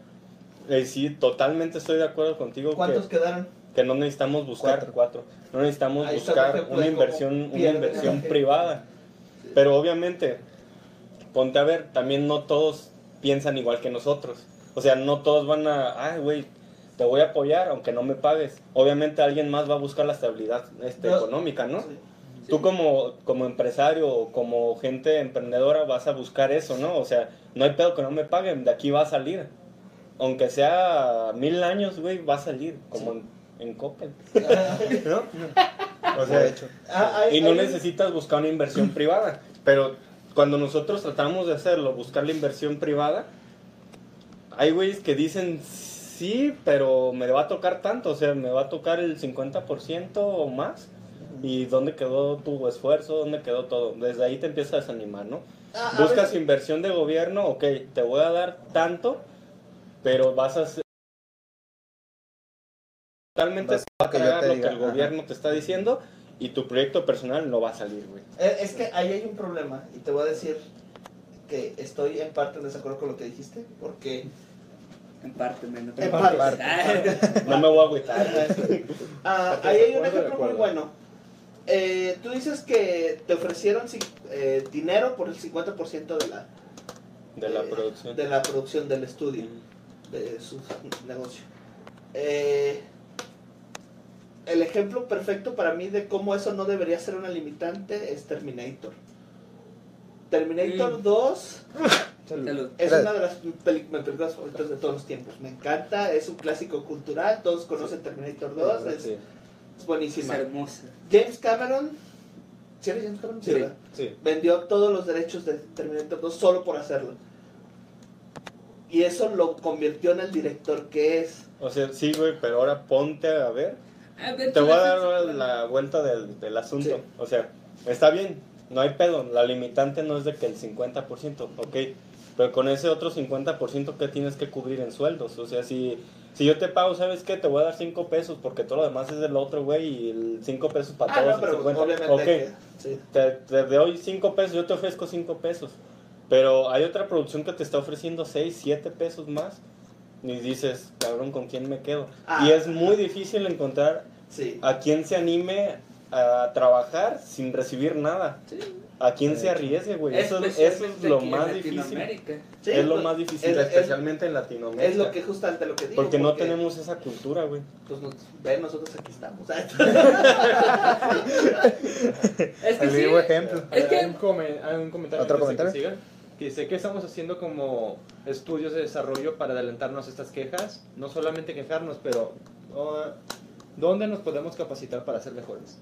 Y sí, totalmente estoy de acuerdo contigo ¿Cuántos que, quedaron? que no necesitamos buscar Cuatro. cuatro. No necesitamos Ahí buscar una inversión, una inversión privada. Pero obviamente, ponte a ver, también no todos piensan igual que nosotros. O sea, no todos van a, ay, güey, te voy a apoyar aunque no me pagues. Obviamente alguien más va a buscar la estabilidad este, No. económica, ¿no? Sí. Tú como, como empresario o como gente emprendedora vas a buscar eso, ¿no? O sea, no hay pedo que no me paguen, de aquí va a salir. Aunque sea mil años, güey, va a salir, como en, en Coppel, <laughs> ¿no? O sea, De hecho. Ah, hay- y no hay- necesitas buscar una inversión privada. Pero cuando nosotros tratamos de hacerlo, buscar la inversión privada, hay güeyes que dicen, sí, pero me va a tocar tanto, o sea, me va a tocar el 50% o más. ¿Y dónde quedó tu esfuerzo? ¿Dónde quedó todo? Desde ahí te empiezas a desanimar, ¿no? Ah, Buscas veces- inversión de gobierno, ok, te voy a dar tanto, pero vas a hacer... Totalmente Vas a te lo diga, que el ajá. gobierno te está diciendo y tu proyecto personal no va a salir, güey. Eh, Es que ahí hay un problema y te voy a decir que estoy en parte en desacuerdo con lo que dijiste porque En parte, menos. En parte. No me voy a agüitar. <laughs> Ah, ahí hay un ejemplo muy bueno. Eh, tú dices que te ofrecieron ci- eh, dinero por el 50% de la, De la eh, producción. de la producción del estudio, de su negocio. Eh, el ejemplo perfecto para mí de cómo eso no debería ser una limitante es Terminator. Terminator Mm. 2 <laughs> Salud. es una de las películas favoritas de todos los tiempos. Me encanta, es un clásico cultural, todos conocen Terminator 2, es, Sí. Es Es buenísima. hermosa. James Cameron, ¿sí era James Cameron? Sí. Sí. Vendió todos los derechos de Terminator 2 solo por hacerlo. Y eso lo convirtió en el director que es. O sea, sí, güey, pero ahora ponte a ver. Ve Te voy a dar la vuelta del, del asunto. Sí. O sea, está bien, no hay pedo. La limitante no es de que el 50%, ok. Pero con ese otro 50% que tienes que cubrir en sueldos. O sea, si, si yo te pago, ¿sabes qué? Te voy a dar 5 pesos porque todo lo demás es del otro, güey. Y el 5 pesos para Ah, todos. no, pero 50. obviamente. Ok. hay que- sí. te, te doy 5 pesos, yo te ofrezco 5 pesos. Pero hay otra producción que te está ofreciendo 6, 7 pesos más. Y dices, cabrón, ¿con quién me quedo? Ah. y es muy difícil encontrar sí. a quien se anime a trabajar sin recibir nada. Sí. A quien se arriesgue, güey. Eso, eso es lo más difícil. Latinoamérica. Sí, es lo pues, más difícil, es- es- especialmente en Latinoamérica. Es lo que justamente lo que digo. porque no tenemos esa cultura, güey. Pues nos- ve, nosotros aquí estamos. <laughs> <laughs> Es que sí. ejemplo. Es que- Hay un, hay un comentario ¿Otro comentario? Que dice que estamos haciendo como estudios de desarrollo para adelantarnos a estas quejas. No solamente quejarnos, pero uh, ¿dónde nos podemos capacitar para ser mejores?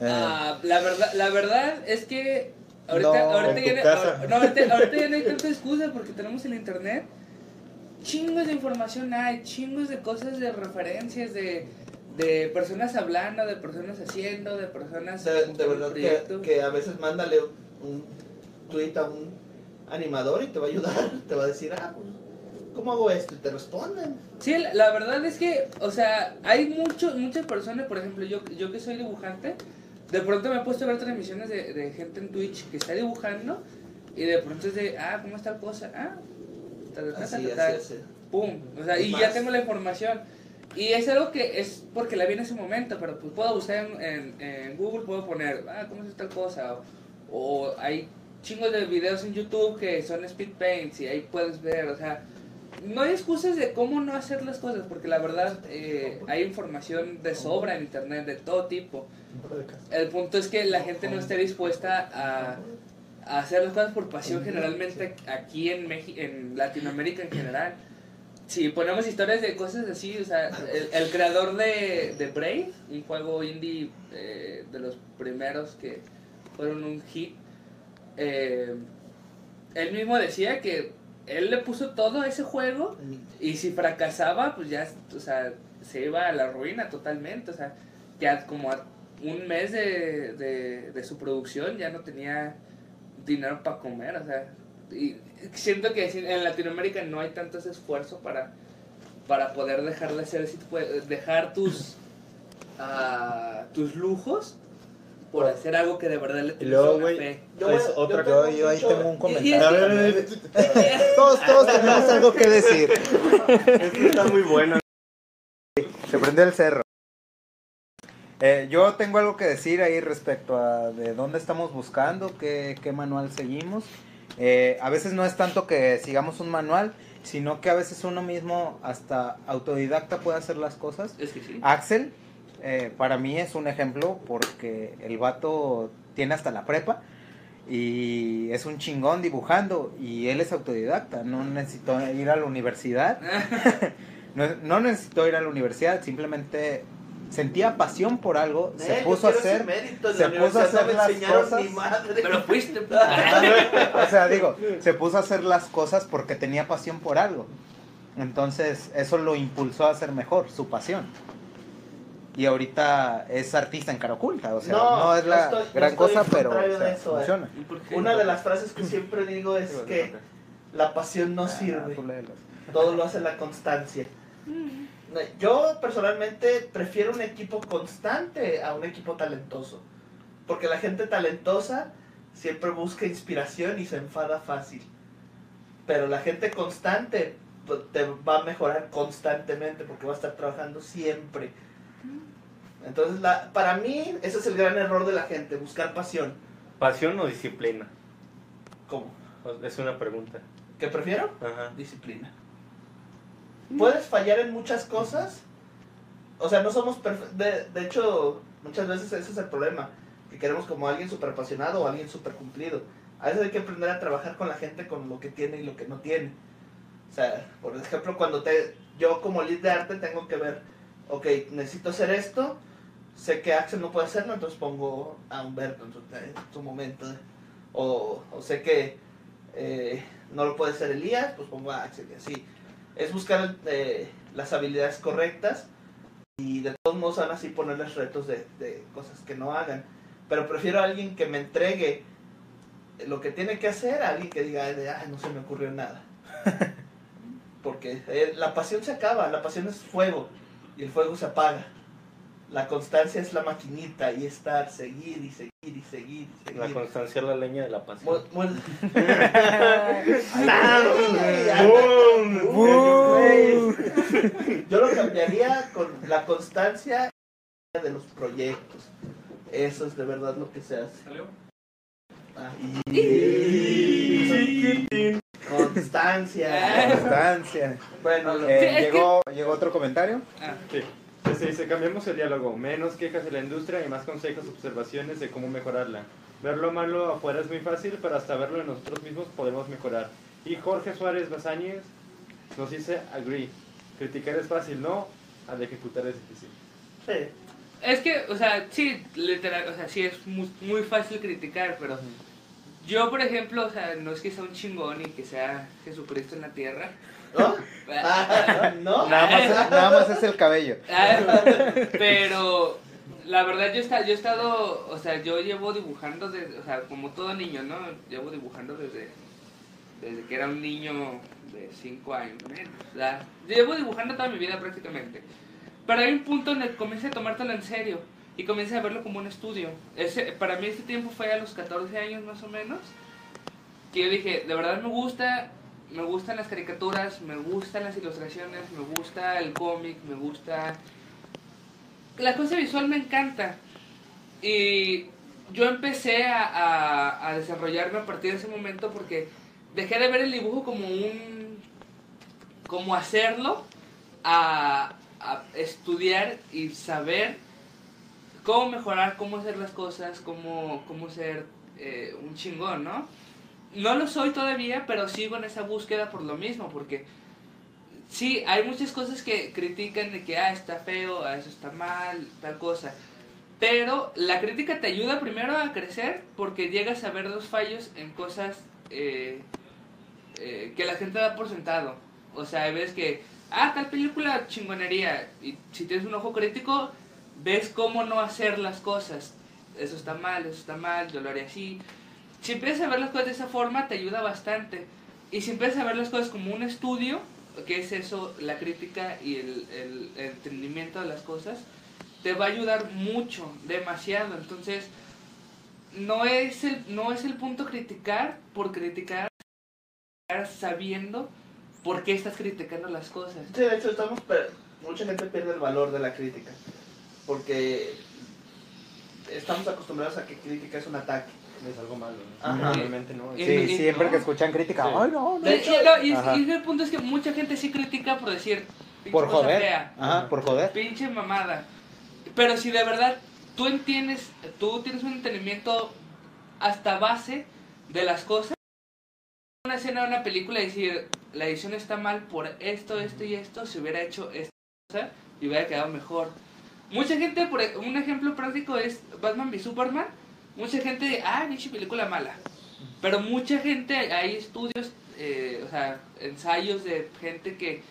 Eh, Ah, la verdad, la verdad es que ahorita, No, ahorita, ya no, ahorita, <laughs> ahorita ya no hay tanta excusa porque tenemos el internet. Chingos de información hay, chingos de cosas de referencias, de, de personas hablando, de personas haciendo, de personas De, de verdad que, que a veces mándale un tweet a un animador y te va a ayudar. <laughs> Te va a decir, ah, pues, ¿cómo hago esto? Y te responden. Sí, la, la verdad es que, o sea, hay mucho, muchas personas, por ejemplo, yo, yo que soy dibujante, de pronto me he puesto a ver transmisiones de, de gente en Twitch que está dibujando y de pronto es de, ah, ¿cómo está la cosa? Ah, ta, ta, ta, Así, ta, ta, así, así. pum, o sea, y ya tengo la información. Y es algo que es porque la vi en ese momento, pero pues puedo buscar en, en, en Google, puedo poner, ah, ¿cómo es tal cosa? O, o hay chingos de videos en YouTube que son speed paints y ahí puedes ver, o sea, no hay excusas de cómo no hacer las cosas, porque la verdad eh, hay información de sobra en internet de todo tipo. El punto es que la gente no esté dispuesta a, hacer las cosas por pasión generalmente aquí en, Meji- en Latinoamérica en general. Si ponemos historias de cosas así, el, creador de, de Brave, un juego indie eh, de los primeros que fueron un hit, eh, él mismo decía que él le puso todo a ese juego y si fracasaba, pues ya, o sea, se iba a la ruina totalmente, o sea, ya como a un mes de, de, su producción ya no tenía dinero para comer, o sea, y siento que en Latinoamérica no hay tanto ese esfuerzo para, para poder dejar de hacer dejar tus, ah, tus lujos por hacer algo que de verdad le tienes luego, güey, fe. Yo es yo otra tengo Yo, yo ahí tengo un comentario. Todos, todos tenemos algo que decir. Esto está muy bueno. Se prendió el cerro. Eh, yo tengo algo que decir ahí respecto a de dónde estamos buscando, qué, qué manual seguimos. Eh, a veces no es tanto que sigamos un manual, sino que a veces uno mismo hasta autodidacta puede hacer las cosas. Es que sí. Axel, eh, para mí es un ejemplo porque el vato tiene hasta la prepa y es un chingón dibujando y él es autodidacta, no necesitó ir a la universidad, <laughs> no, no necesitó ir a la universidad, simplemente sentía pasión por algo, se Eh, yo puso a hacer, se puso a hacer las cosas. Pero fuiste. <laughs> o sea, digo, se puso a hacer las cosas porque tenía pasión por algo. Entonces, eso lo impulsó a ser mejor, su pasión. Y ahorita es artista en cara oculta, o sea, no, No, es la estoy- gran estoy cosa, pero contrario o sea, de eso, eh. Una de las frases que siempre digo es que la pasión no Ah, sirve. Todo lo hace la constancia. No, Yo personalmente prefiero un equipo constante a un equipo talentoso. Porque la gente talentosa siempre busca inspiración y se enfada fácil. Pero la gente constante pues, te va a mejorar constantemente porque va a estar trabajando siempre. Entonces, la, para mí, ese es el gran error de la gente, buscar pasión. ¿Pasión o disciplina? ¿Cómo? Es una pregunta. ¿Qué prefiero? Ajá. disciplina. Puedes fallar en muchas cosas. O sea, no somos perfectos. De, de hecho, muchas veces ese es el problema. Que queremos como alguien súper apasionado o alguien súper cumplido. A veces hay que aprender a trabajar con la gente con lo que tiene y lo que no tiene. O sea, por ejemplo, cuando te, yo como lead de arte tengo que ver, ok, necesito hacer esto, sé que Axel no puede hacerlo, entonces pongo a Humberto en su, en su momento. O, o sé que eh, no lo puede hacer Elías, pues pongo a Axel y así. Es buscar eh, las habilidades correctas y de todos modos van así ponerles retos de, de cosas que no hagan. Pero prefiero a alguien que me entregue lo que tiene que hacer a alguien que diga, "Ay, ay, no se me ocurrió nada. <laughs> Porque eh, la pasión se acaba, la pasión es fuego y el fuego se apaga. La constancia es la maquinita y estar, seguir y seguir y seguir y seguir. La constancia es la leña de la pasión. Yo lo cambiaría con la constancia de los proyectos. Eso es de verdad lo que se hace. Ah, Constancia. Constancia. Bueno, Eh, llegó, llegó otro comentario. Ah, Sí. Se dice, cambiamos el diálogo, menos quejas de la industria y más consejos, observaciones de cómo mejorarla. Ver lo malo afuera es muy fácil, pero hasta verlo en nosotros mismos podemos mejorar. Y Jorge Suárez Bazáñez nos dice, agree, criticar es fácil, no, al ejecutar es difícil. sí. Es que, o sea, sí, literal, o sea, sí es muy, muy fácil criticar, pero yo, por ejemplo, o sea, no es que sea un chingón y que sea Jesucristo en la tierra. ¿No? ¿No? <laughs> Nada más, nada más es el cabello. Ah, pero la verdad yo, está, yo he estado, o sea, yo llevo dibujando desde, o sea, como todo niño, ¿no? Llevo dibujando desde, desde que era un niño de 5 años. O sea, llevo dibujando toda mi vida prácticamente. Pero hay un punto en el que comencé a tomártelo en serio y comencé a verlo como un estudio. Ese, para mí este tiempo fue a los 14 años más o menos, que yo dije, de verdad me gusta, me gustan las caricaturas, me gustan las ilustraciones, me gusta el cómic, me gusta... La cosa visual me encanta. Y yo empecé a, a- desarrollarme a partir de ese momento porque dejé de ver el dibujo como un... como hacerlo, a, a estudiar y saber cómo mejorar, cómo hacer las cosas, cómo, cómo ser eh, un chingón, ¿no? No lo soy todavía, pero sigo en esa búsqueda por lo mismo, porque sí, hay muchas cosas que critican de que, ah, está feo, ah, eso está mal, tal cosa. Pero la crítica te ayuda primero a crecer porque llegas a ver los fallos en cosas eh, eh, que la gente da por sentado. O sea, veces que, ah, tal película chingonería. Y si tienes un ojo crítico, ves cómo no hacer las cosas. Eso está mal, eso está mal, yo lo haré así. Si empiezas a ver las cosas de esa forma, te ayuda bastante. Y si empiezas a ver las cosas como un estudio, que es eso, la crítica y el, entendimiento de las cosas, te va a ayudar mucho, demasiado. Entonces, no es el, no es el punto criticar por criticar, sabiendo por qué estás criticando las cosas. Sí, de hecho, estamos. Mucha gente pierde el valor de la crítica. Porque estamos acostumbrados a que crítica es un ataque. Es algo malo. Ajá. Realmente no. Sí, y- siempre no. que escuchan crítica, Sí. ay no, no. De hecho, y, no, y- el punto es que mucha gente sí critica por decir "Pinche por joder. fea". Ajá, por joder. Pinche mamada. Pero si de verdad tú entiendes, tú tienes un entendimiento hasta base de las cosas, una escena de una película y decir, la edición está mal por esto, esto y esto, se hubiera hecho esta cosa y hubiera quedado mejor. Mucha gente, por e- un ejemplo práctico es Batman v Superman. Mucha gente, ah, pinche película mala. Pero mucha gente, hay estudios, eh, o sea, ensayos de gente que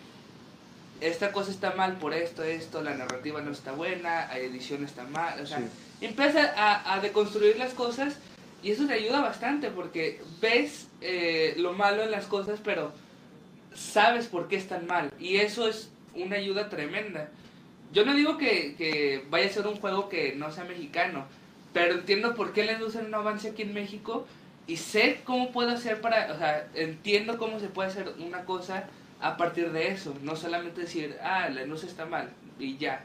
esta cosa está mal por esto, esto, la narrativa no está buena, la edición está mal, o sea, empieza a, a deconstruir las cosas y eso te ayuda bastante porque ves eh, lo malo en las cosas, pero sabes por qué están mal y eso es una ayuda tremenda. Yo no digo que, que vaya a ser un juego que no sea mexicano, pero entiendo por qué le inducen un avance aquí en México y sé cómo puedo hacer para, o sea, entiendo cómo se puede hacer una cosa a partir de eso, no solamente decir, ah, la luz está mal y ya.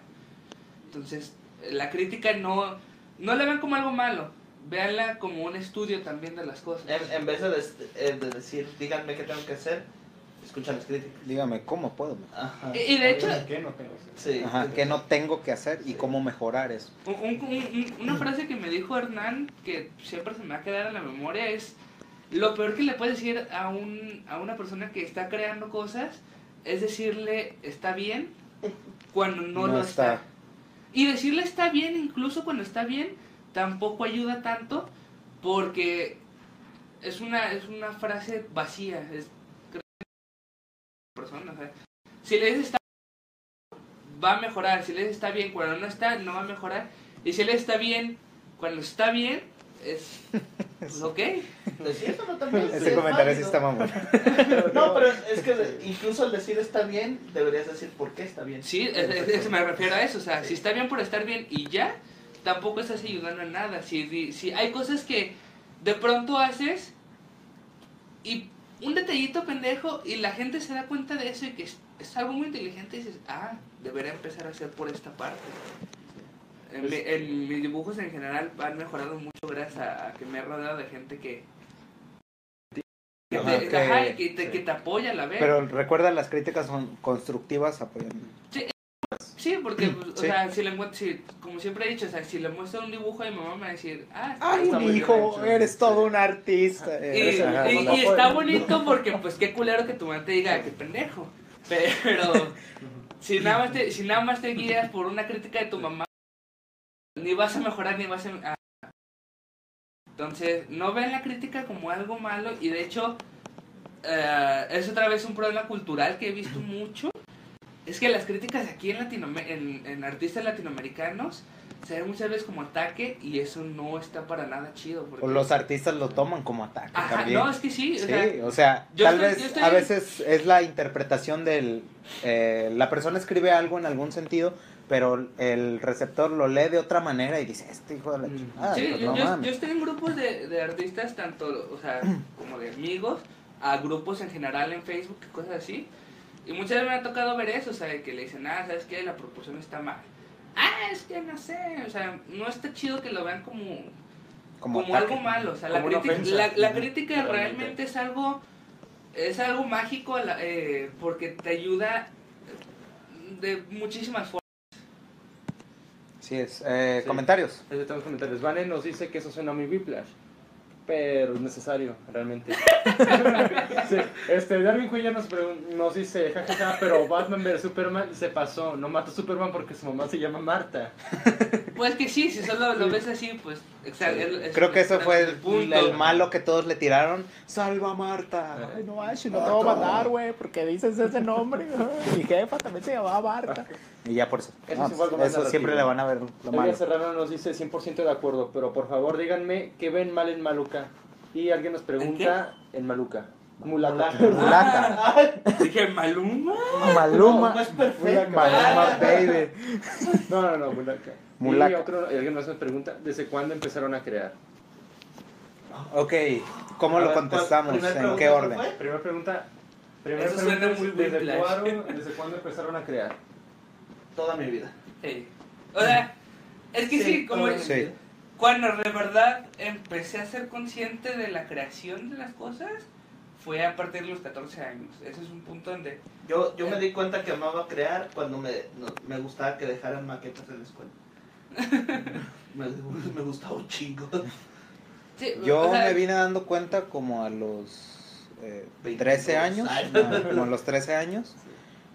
Entonces, la crítica no, no la vean como algo malo, véanla como un estudio también de las cosas. En, en vez de, eh, de decir, díganme qué tengo que hacer, escuchan las críticas. Dígame, ¿cómo puedo? Ajá. Y, y de hecho, ¿Qué no tengo? Sí. Ajá, ¿qué no tengo que hacer y cómo mejorar eso? un- un- un- una frase que me dijo Hernán, que siempre se me va a quedar en la memoria, es, lo peor que le puedes decir a, un, a una persona que está creando cosas es decirle, está bien, cuando no, No lo está. está. Y decirle está bien, incluso cuando está bien, tampoco ayuda tanto porque es una, es una frase vacía. Es persona, o sea, si le dices está va a mejorar, si le dices está bien cuando no está, no va a mejorar. Y si le está bien cuando está bien, es <laughs> pues, ok. ¿Decir eso no también? Sí, Ese es comentario sí está mamón. <laughs> No, pero es que incluso al decir está bien, deberías decir por qué está bien. Sí, es- es- es- me refiero a eso. O sea, si está bien por estar bien y ya, tampoco estás ayudando en nada. Si, si hay cosas que de pronto haces y un detallito pendejo y la gente se da cuenta de eso y que es, es algo muy inteligente y dices, ah, debería empezar a hacer por esta parte. En, mi- en mis dibujos en general han mejorado mucho gracias a, a que me he rodeado de gente que... que Ajá, te, que- ajá, y que te, que te apoya a la vez. Pero recuerda, las críticas son constructivas, apoyan. Sí, porque, pues, o Sí. sea, si le si, como siempre he dicho, o sea, si le muestro un dibujo a mi mamá me va a decir, ah, Ay, está hijo, bien hecho". eres todo un artista. Y, está bonito <laughs> porque, pues, qué culero que tu mamá te diga, qué pendejo. Pero, <laughs> si nada, más te, si nada más te guías por una crítica de tu mamá, ni vas a mejorar ni vas a... ah. Entonces, no ven la crítica como algo malo y de hecho, eh, es otra vez un problema cultural que he visto mucho. Es que las críticas aquí en, Latinoam- en, en artistas latinoamericanos se ven muchas veces como ataque y eso no está para nada chido. Porque... O los artistas lo toman como ataque Ajá, también. no, es que sí. o Sí, sea, o sea, tal estoy- vez estoy- a veces es la interpretación del... eh, la persona escribe algo en algún sentido, pero el receptor lo lee de otra manera y dice, este hijo de la Mm. chingada, Sí, pues yo, no yo- mames". yo estoy en grupos de, de artistas, tanto, o sea, como de amigos, a grupos en general en Facebook y cosas así. Y muchas veces me ha tocado ver eso, o sea, que le dicen, ah, ¿sabes qué? La proporción está mal. Ah, es que no sé, o sea, no está chido que lo vean como, como, algo malo. O sea, la, crítica- ofensa. la, crítica realmente es algo, es algo mágico a la- eh, porque te ayuda de muchísimas formas. Sí es. Eh, Sí. Comentarios. Ahí tenemos comentarios. Vane nos dice que eso suena muy whiplash. Pero es necesario, realmente. <laughs> Sí, este, Darwin Cuellar nos, nos dice, jajaja, pero Batman vs Superman se pasó. No mató a Superman porque su mamá se llama Marta. <laughs> Pues que sí, si solo lo ves así, pues. exa- es- es- Creo que eso fue el, punto. el malo que todos le tiraron. Salva a Marta. Ay, no manches, no te voy a matar, güey, porque dices ese nombre. <laughs> Mi jefa también se llamaba Marta. Y ya por eso. Eso No, eso siempre le van a ver lo malo. Serrano nos dice 100% de acuerdo, pero por favor díganme qué ven mal en Maluca. Y alguien nos pregunta en Maluca. Mulaca. Mulaca. <laughs> Dije, Maluma. Maluma. No es perfecto. Maluma, baby. No, no, no, Mulaca. Mulaca. Y otro, y alguien más nos pregunta, ¿desde cuándo empezaron a crear? Ok, ¿cómo A lo ver, contestamos? ¿cuál- primera ¿En qué pregunta orden? cuál fue? Primera pregunta. Primera Eso pregunta suena muy ¿desde, cuándo, <laughs> ¿Desde cuándo empezaron a crear? Toda mi vida. Sí. O sea, es que sí, como. toda mi Sí. Cuando de verdad empecé a ser consciente de la creación de las cosas, fue a partir de los 14 años. Ese es un punto donde. Yo, yo me di cuenta que amaba crear cuando me, no- me gustaba que dejaran maquetas en la escuela. <laughs> me, me gustaba un chingo. Sí, Yo o sea, me vine dando cuenta como a los eh, 22 13 años. años. no, como a los 13 años.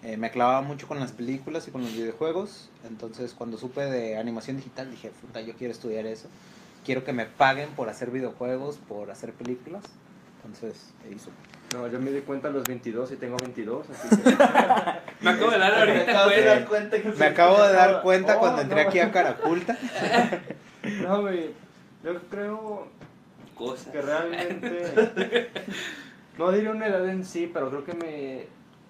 Eh, me clavaba mucho con las películas y con los videojuegos. Entonces, cuando supe de animación digital, dije, puta, yo quiero estudiar eso. Quiero que me paguen por hacer videojuegos, por hacer películas. Entonces, hizo. No, yo me di cuenta a los 22 y tengo 22, así que... <laughs> Me acabo de dar Me ahorita acabo de dar cuenta. cuenta que Me acabo de dar cuenta Oh, cuando entré no. aquí a Caraculta. <laughs> No, güey, yo creo Cosas. que realmente... <laughs> No diría una edad en sí, pero creo que me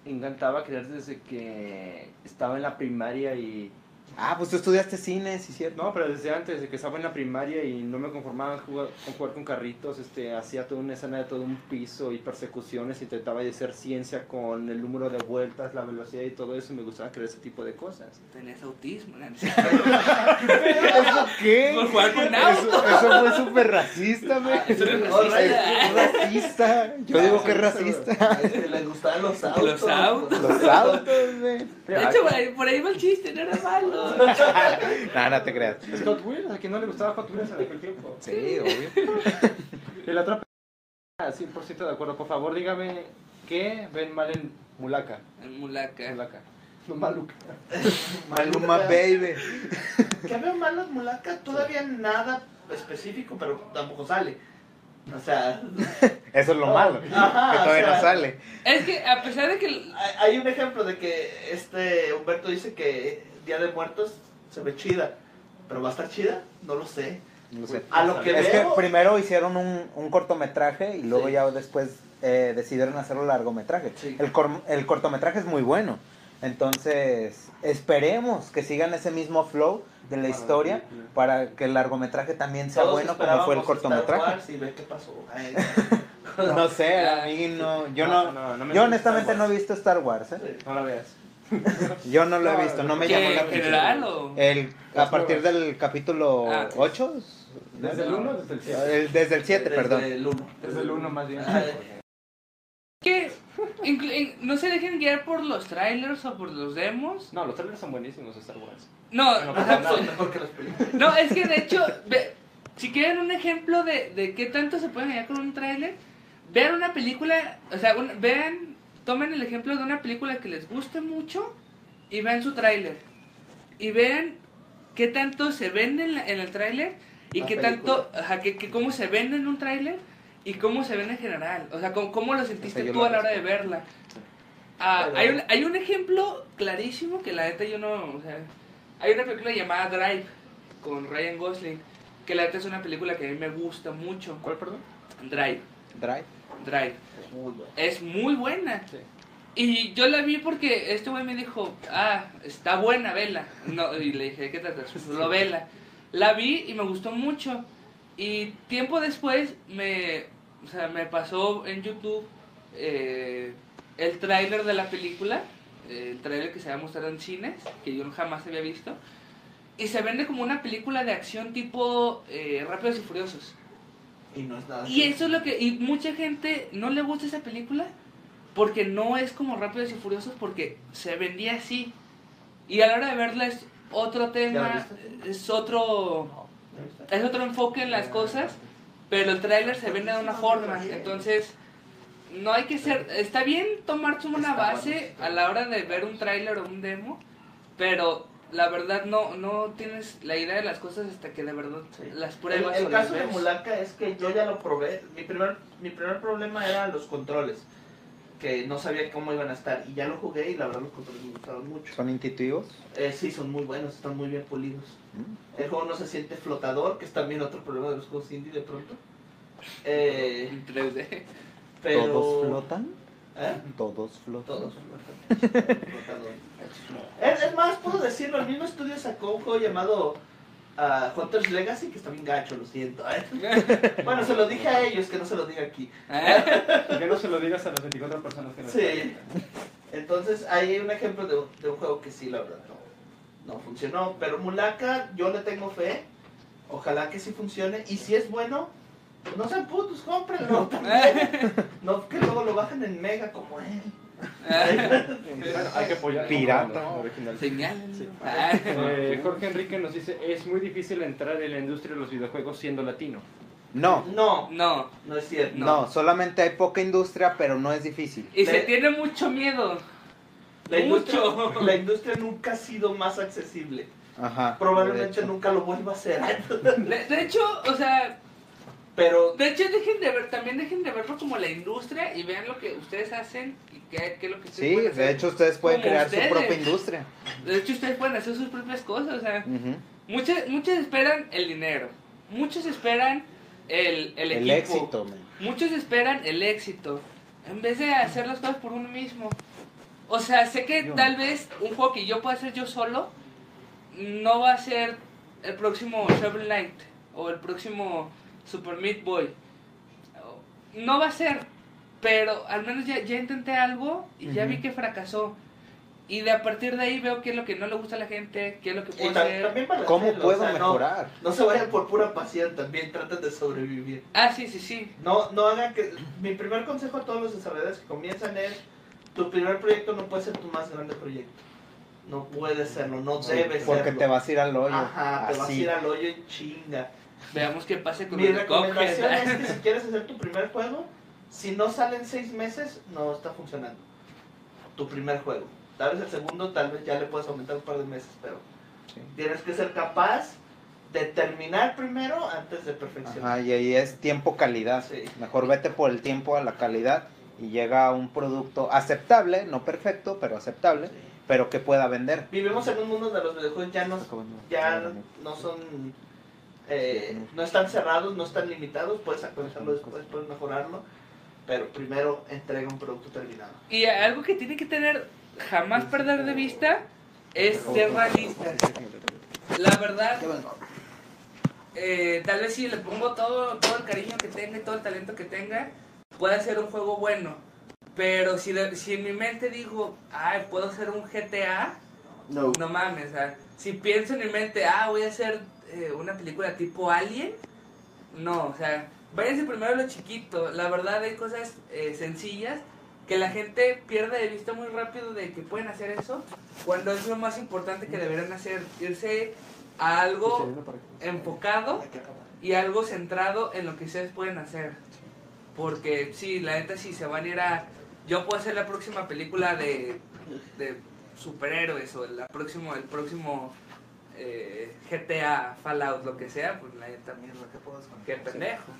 encantaba crear desde que estaba en la primaria y... Ah, pues tú estudiaste cine, sí, cierto. No, pero desde antes, desde que estaba en la primaria y no me conformaba jugar- con jugar con carritos, este, hacía toda una escena de todo un piso y persecuciones, intentaba de hacer ciencia con el número de vueltas, la velocidad y todo eso, y me gustaba crear ese tipo de cosas. Tenías autismo, ¿no? <laughs> ¿Eso qué? Por jugar con Eso, autos. eso fue súper racista, güey. Eso no es racista. Es racista. Yo digo que es racista. Es que le gustaban los autos. Los autos. Los autos, güey. De hecho, por ahí, por ahí va el chiste, no era malo. <laughs> No, no te creas. Hot Wheels, a quien no le gustaba Hot Wheels en aquel tiempo. Sí, obvio. Y la otra pregunta, 100% de acuerdo, por favor dígame qué ven mal en Mulaca. En Mulaca. Mulaca. No Maluca. <laughs> Maluma, baby. Que veo mal las mulacas, todavía nada específico, pero tampoco sale. O sea, <laughs> Eso es lo malo. Ajá, Que todavía o sea, no sale. Es que a pesar de que. hay- hay un ejemplo de que este Humberto dice que Día de Muertos se ve chida, pero va a estar chida, no lo sé. No sé. A lo que Es que primero hicieron un, un cortometraje y luego Sí. ya después eh, decidieron hacerlo largometraje. Sí. El, cor- el cortometraje es muy bueno. Entonces, esperemos que sigan ese mismo flow de la historia para que el largometraje también sea todos bueno como fue el cortometraje. Wars y ve qué pasó. Ay, <laughs> No sé, a mí no, yo no, no, no me yo honestamente no he visto Star Wars, ¿eh? sí. No la veas. <laughs> Yo no lo he visto, no me ¿Qué, llamó la en atención. general o.? El, a partir del capítulo Ah, ok. 8, ¿Desde el 1 o desde el 7? desde el 7, Desde perdón. el uno. Desde el 1 más bien. Ah, que in- no se dejen guiar por los trailers o por los demos. No, los trailers son buenísimos de Star Wars. No, No, mejor <laughs> que las películas. no, es que de hecho, ve- si quieren un ejemplo de, de qué tanto se pueden guiar con un trailer, vean una película, o sea, un- vean, tomen el ejemplo de una película que les guste mucho y vean su trailer. Y vean qué tanto se vende en, la- en el trailer y qué tanto, ajá, que, que cómo se vende en un trailer y cómo se vende en general. O sea, cómo, cómo lo sentiste tú a la hora de verla. Ah, Pero- hay, un, hay un ejemplo clarísimo que la neta yo no, o sea, hay una película llamada Drive con Ryan Gosling, que la neta es una película que a mí me gusta mucho. ¿Cuál, perdón? Drive, Drive. Drive. Es muy bueno. Es muy buena. Sí. Y yo la vi porque este güey me dijo, ah, está buena, vela. No, y le dije, ¿qué trata? Solo vela. La vi y me gustó mucho. Y tiempo después me, o sea, me pasó en YouTube eh, el tráiler de la película, eh, el tráiler que se había mostrado en cines, que yo jamás había visto. Y se vende como una película de acción tipo eh, Rápidos y Furiosos. Y no es nada. Y eso es lo que. Y mucha gente no le gusta esa película porque no es como Rápidos y Furiosos porque se vendía así. Y a la hora de verla es otro tema, es otro. Es otro enfoque en las cosas, pero el tráiler se vende de una forma. Entonces, no hay que ser. Está bien tomarse una base a la hora de ver un tráiler o un demo, pero la verdad no no tienes la idea de las cosas hasta que de verdad Sí. las El, pruebas el las caso de. Mulaka es que yo ya lo probé. Mi primer, mi primer problema era los controles. Que no sabía cómo iban a estar. Y ya lo jugué y la verdad los controles me gustaron mucho. ¿Son intuitivos? Eh, sí, son muy buenos, están muy bien pulidos. Mm. El juego no se siente flotador, que es también otro problema de los juegos indie de pronto. <laughs> Eh, en 3D. pero... ¿Todos flotan? ¿Eh? Todos flotan. Todos flotador. <laughs> Es, es más, puedo decirlo, el mismo estudio sacó un juego llamado ah, Hunter's Legacy, que está bien gacho, lo siento. ¿eh? <laughs> Bueno, se lo dije a ellos, que no se lo diga aquí. <laughs> Que no se lo digas a las 24 personas que nos Sí. Entonces, ahí hay un ejemplo de, un- de un juego que sí, la verdad, no, no funcionó. Pero Mulaka, yo le tengo fe. Ojalá que sí funcione. Y si es bueno, no sean putos, cómprenlo. <laughs> No que luego lo bajen en Mega como él. Bueno, hay que apoyar Pirata. al original. Señal. Eh, Jorge Enrique nos dice, es muy difícil entrar en la industria de los videojuegos siendo latino. No, No, No. no es cierto. no, solamente hay poca industria, pero no es difícil. Y se tiene mucho miedo. La industria, Mucho. la industria nunca ha sido más accesible. Ajá. Probablemente nunca lo vuelva a hacer. De, de hecho, o sea, Pero de hecho dejen de ver, también dejen de verlo como la industria y vean lo que ustedes hacen y qué, qué es lo que ustedes Sí, pueden hacer. de hecho ustedes pueden Como crear ustedes. su propia industria. De hecho ustedes pueden hacer sus propias cosas, o sea, muchos, muchos esperan el dinero, muchos esperan el, el, El, equipo, éxito, man. muchos esperan el éxito, en vez de hacer las cosas por uno mismo. O sea, sé que Yo. tal vez un juego que yo pueda hacer yo solo no va a ser el próximo Shovel Knight o el próximo Super Meat Boy. No va a ser, pero al menos ya, ya intenté algo y ya vi que fracasó. Y de a partir de ahí veo qué es lo que no le gusta a la gente, qué es lo que puedo ta- hacer. ¿Cómo hacerlo, puedo o sea, no- mejorar? No, se vayan por pura pasión, también traten de sobrevivir. Ah, sí, sí, sí. No, no hagan que. Mi primer consejo a todos los desarrolladores que comienzan es: tu primer proyecto no puede ser tu más grande proyecto. No puede serlo, no debe Porque serlo. te vas a ir al hoyo. Ajá, te vas a ir al hoyo en chinga. Veamos qué pasa con Mi el recomendación Cuphead. es que <laughs> si quieres hacer tu primer juego, si no sale en seis meses, no está funcionando. Tu primer juego. Tal vez el segundo, tal vez ya le puedes aumentar un par de meses, pero Sí. tienes que ser capaz de terminar primero antes de perfeccionar. Ajá, y ahí es tiempo calidad. Sí. Mejor vete por el tiempo a la calidad y llega a un producto aceptable, no perfecto, pero aceptable, pero que pueda vender. Vivimos en un mundo donde los videojuegos ya no, ya no son eh, no están cerrados, no están limitados, puedes actualizarlo después, puedes mejorarlo, pero primero entrega un producto terminado. Y algo que tiene que tener, jamás perder de vista, es ser realista. La verdad, eh, tal vez si le pongo todo, todo el cariño que tenga y todo el talento que tenga, puede ser un juego bueno. Pero si, si en mi mente digo, ay, puedo hacer un GTA, No. no mames, o sea, si pienso en mi mente, ah, voy a hacer eh, una película tipo Alien, no, o sea, váyanse primero a lo chiquito. La verdad hay cosas eh, sencillas que la gente pierde de vista muy rápido de que pueden hacer eso, cuando es lo más importante que deberían hacer, irse a algo enfocado y algo centrado en lo que ustedes pueden hacer. Porque sí, la neta si se van a ir a... Yo puedo hacer la próxima película de, de superhéroes o la próximo, el próximo eh, GTA, Fallout, lo que sea, pues la neta mierda, qué pendejo.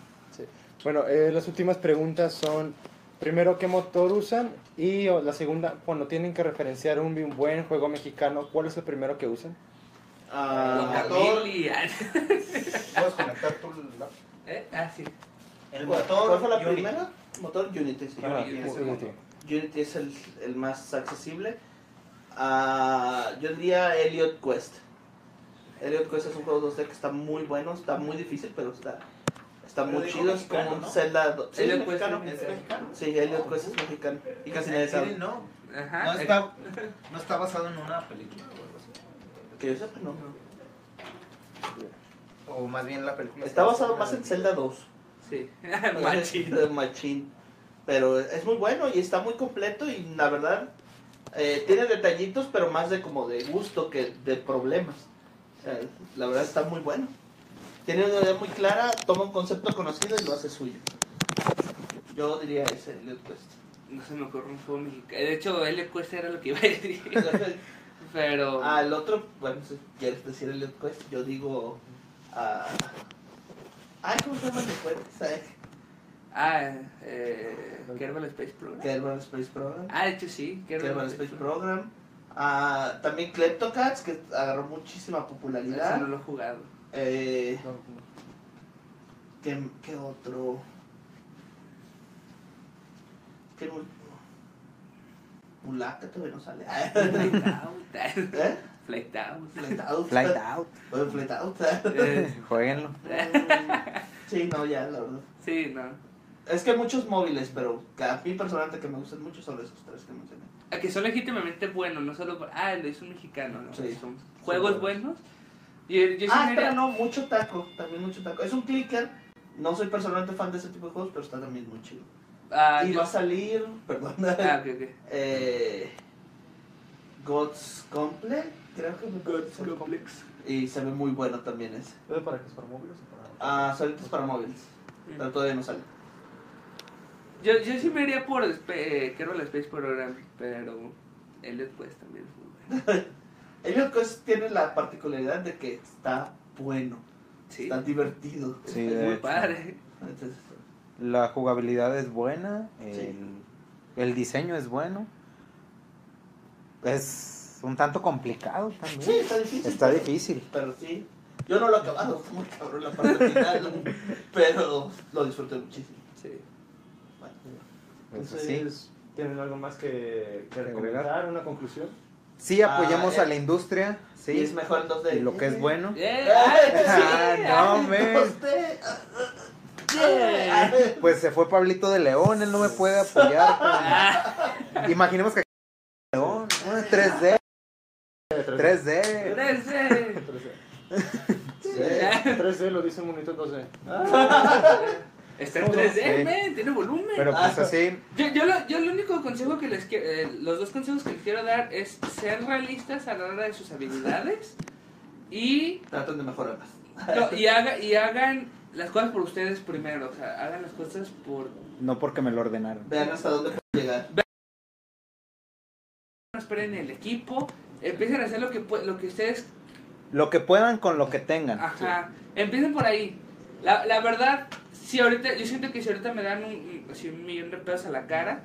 Bueno, eh, las últimas preguntas son, primero, ¿qué motor usan? Y o, la segunda, cuando tienen que referenciar un, buen juego mexicano, ¿cuál es el primero que usan? Ah, motor, Guacamole, <laughs> ah, ¿Puedes conectar tu ¿eh? Ah, sí. El ¿Cuál motor fue la Unity. primera? Motor Unity, sí. Ah, Unity. Unity. Unity es el, el más accesible. Ah, yo diría Elliot Quest. Elliot Quest es un juego 2D que está muy bueno, está muy difícil, pero está, está Pero muy chido. Es como un ¿no? Zelda. Sí, Elliot es Quest mexicano. es ¿Es mexicano? Sí, Elliot Quest es mexicano. Y casi nadie sabe. no. Ajá. No está, <laughs> no está basado en una película o algo así. Que yo sepa, no. O más bien la película. Está basado más en Zelda 2. Sí. <laughs> <laughs> Machín. Pero es muy bueno y está muy completo y la verdad eh, tiene detallitos, pero más de como de gusto que de problemas. Sea, la verdad está muy bueno. Tiene una idea muy clara, toma un concepto conocido y lo hace suyo. Yo diría ese, Elliot Quest. No se me ocurre un juego mexicano. De hecho, le cuesta era lo que iba a decir. <laughs> Pero. Ah, el otro, bueno, si quieres decir el Quest, yo digo. ah, ay, ¿cómo se llama el juego? ¿Sabes? Ah, eh. Kerbal Space Program. Kerbal Space Program. Ah, de hecho sí. Kerbal Space Program. Ah, también Kleptocats, que agarró muchísima Ese popularidad. no lo he jugado. Eh, ¿qué, qué otro? ¿Qué todavía no sale. Flight Out. <laughs> ¿Eh? Flight Out. Flight Out. Flight Out. Oye, Flight Out. Eh, <laughs> Jueguenlo. <laughs> Sí, no, ya, la verdad. sí, no. Es que hay muchos móviles, pero a mí personalmente que me gustan mucho son esos tres que mencioné. A que son legítimamente buenos, no solo por. Ah, lo hizo un mexicano, ¿no? Sí. Son juegos buenos. Y el- yo Ah, espera, no, mucho taco, también mucho taco. Es un clicker, no soy personalmente fan de ese tipo de juegos, pero está también muy chido. Ah, y yo- va a salir, perdón, Ah, ok, ok. eh, God's Complex, creo que me parece. Complex. Y se ve muy bueno también ese. ¿Es para qué es para móviles o para.? Ah, ahorita es para móviles, pero todavía no sale. Yo, yo sí me iría por eh, Kerbal Space Program, pero Elliot pues también es muy bueno. <laughs> Elliot Quest tiene la particularidad de que está bueno, Sí, está divertido. Sí, es muy hecho. padre. Entonces, La jugabilidad es buena. El, Sí. el diseño es bueno. Es un tanto complicado también. sí, está difícil. Está pero- difícil. Pero sí, yo no lo he acabado, <laughs> fue muy cabrón la parte final, <laughs> pero lo disfruté muchísimo. Sí. Pues entonces, sí. ¿Tienen algo más que, que agregar? comentar? ¿Una conclusión? Sí, apoyamos Ah, a la industria. y Sí. es mejor en 2D. Y lo que es bueno. ¡Eh! ¡Ay, pues sí! <laughs> Ah, no, men. 2D. Yeah. Pues se fue Pablito de León, él no me puede apoyar. <laughs> cabrón. Imaginemos que León, ah, 3D, 3D. 13. 3D. 3D lo dice un monitor 2D. Está en 3D, Sí. men, tiene volumen. Pero pues así, Yo, yo, lo, yo el único consejo que les quiero, eh, los dos consejos que les quiero dar es ser realistas a la hora de sus habilidades y, Tratan de mejorarlas. no, y, haga, y hagan las cosas por ustedes primero, o sea, hagan las cosas por... no porque me lo ordenaron. Vean hasta dónde pueden llegar. No esperen el equipo, empiecen a hacer lo que, pu- lo que ustedes... Lo que puedan con lo que tengan. Ajá, empiecen por ahí. La, la verdad, si ahorita, yo siento que si ahorita me dan un, así un millón de pesos a la cara,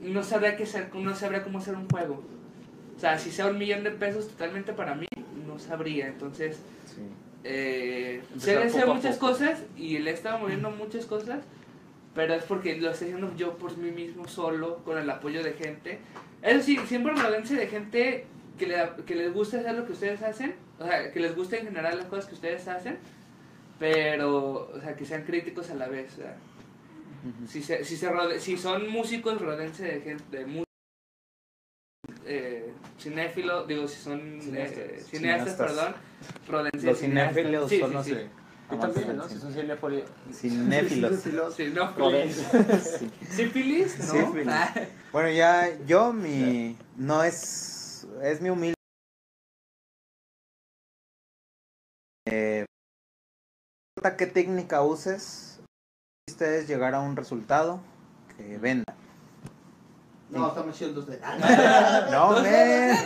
no sabría qué hacer, no sabría cómo hacer un juego. O sea, si sea un millón de pesos totalmente para mí, no sabría. Entonces, Sí. eh, sé hacer muchas cosas y le he estado moviendo muchas cosas, pero es porque lo estoy haciendo yo por mí mismo solo, con el apoyo de gente. Eso sí, siempre rodense de gente que, le, que les gusta hacer lo que ustedes hacen, o sea, que les gusta en general las cosas que ustedes hacen, pero, o sea, que sean críticos a la vez. o sea, si, se, si, se rode- si son músicos, rodense de gente, de eh, cinéfilo, digo, si son Cineastas. eh, cineastas, Cineastas. perdón, rodense Los cinéfilos Sí, son sí, los sí. también, ¿no? Si son cinéfilos. <laughs> Sí. sífilis, ¿no? Sífilis. Ah, Bueno, ya yo mi no es es mi humilde importa qué técnica uses, ustedes llegar a un resultado que venda. No, estamos haciendo 2D. <laughs> No, men.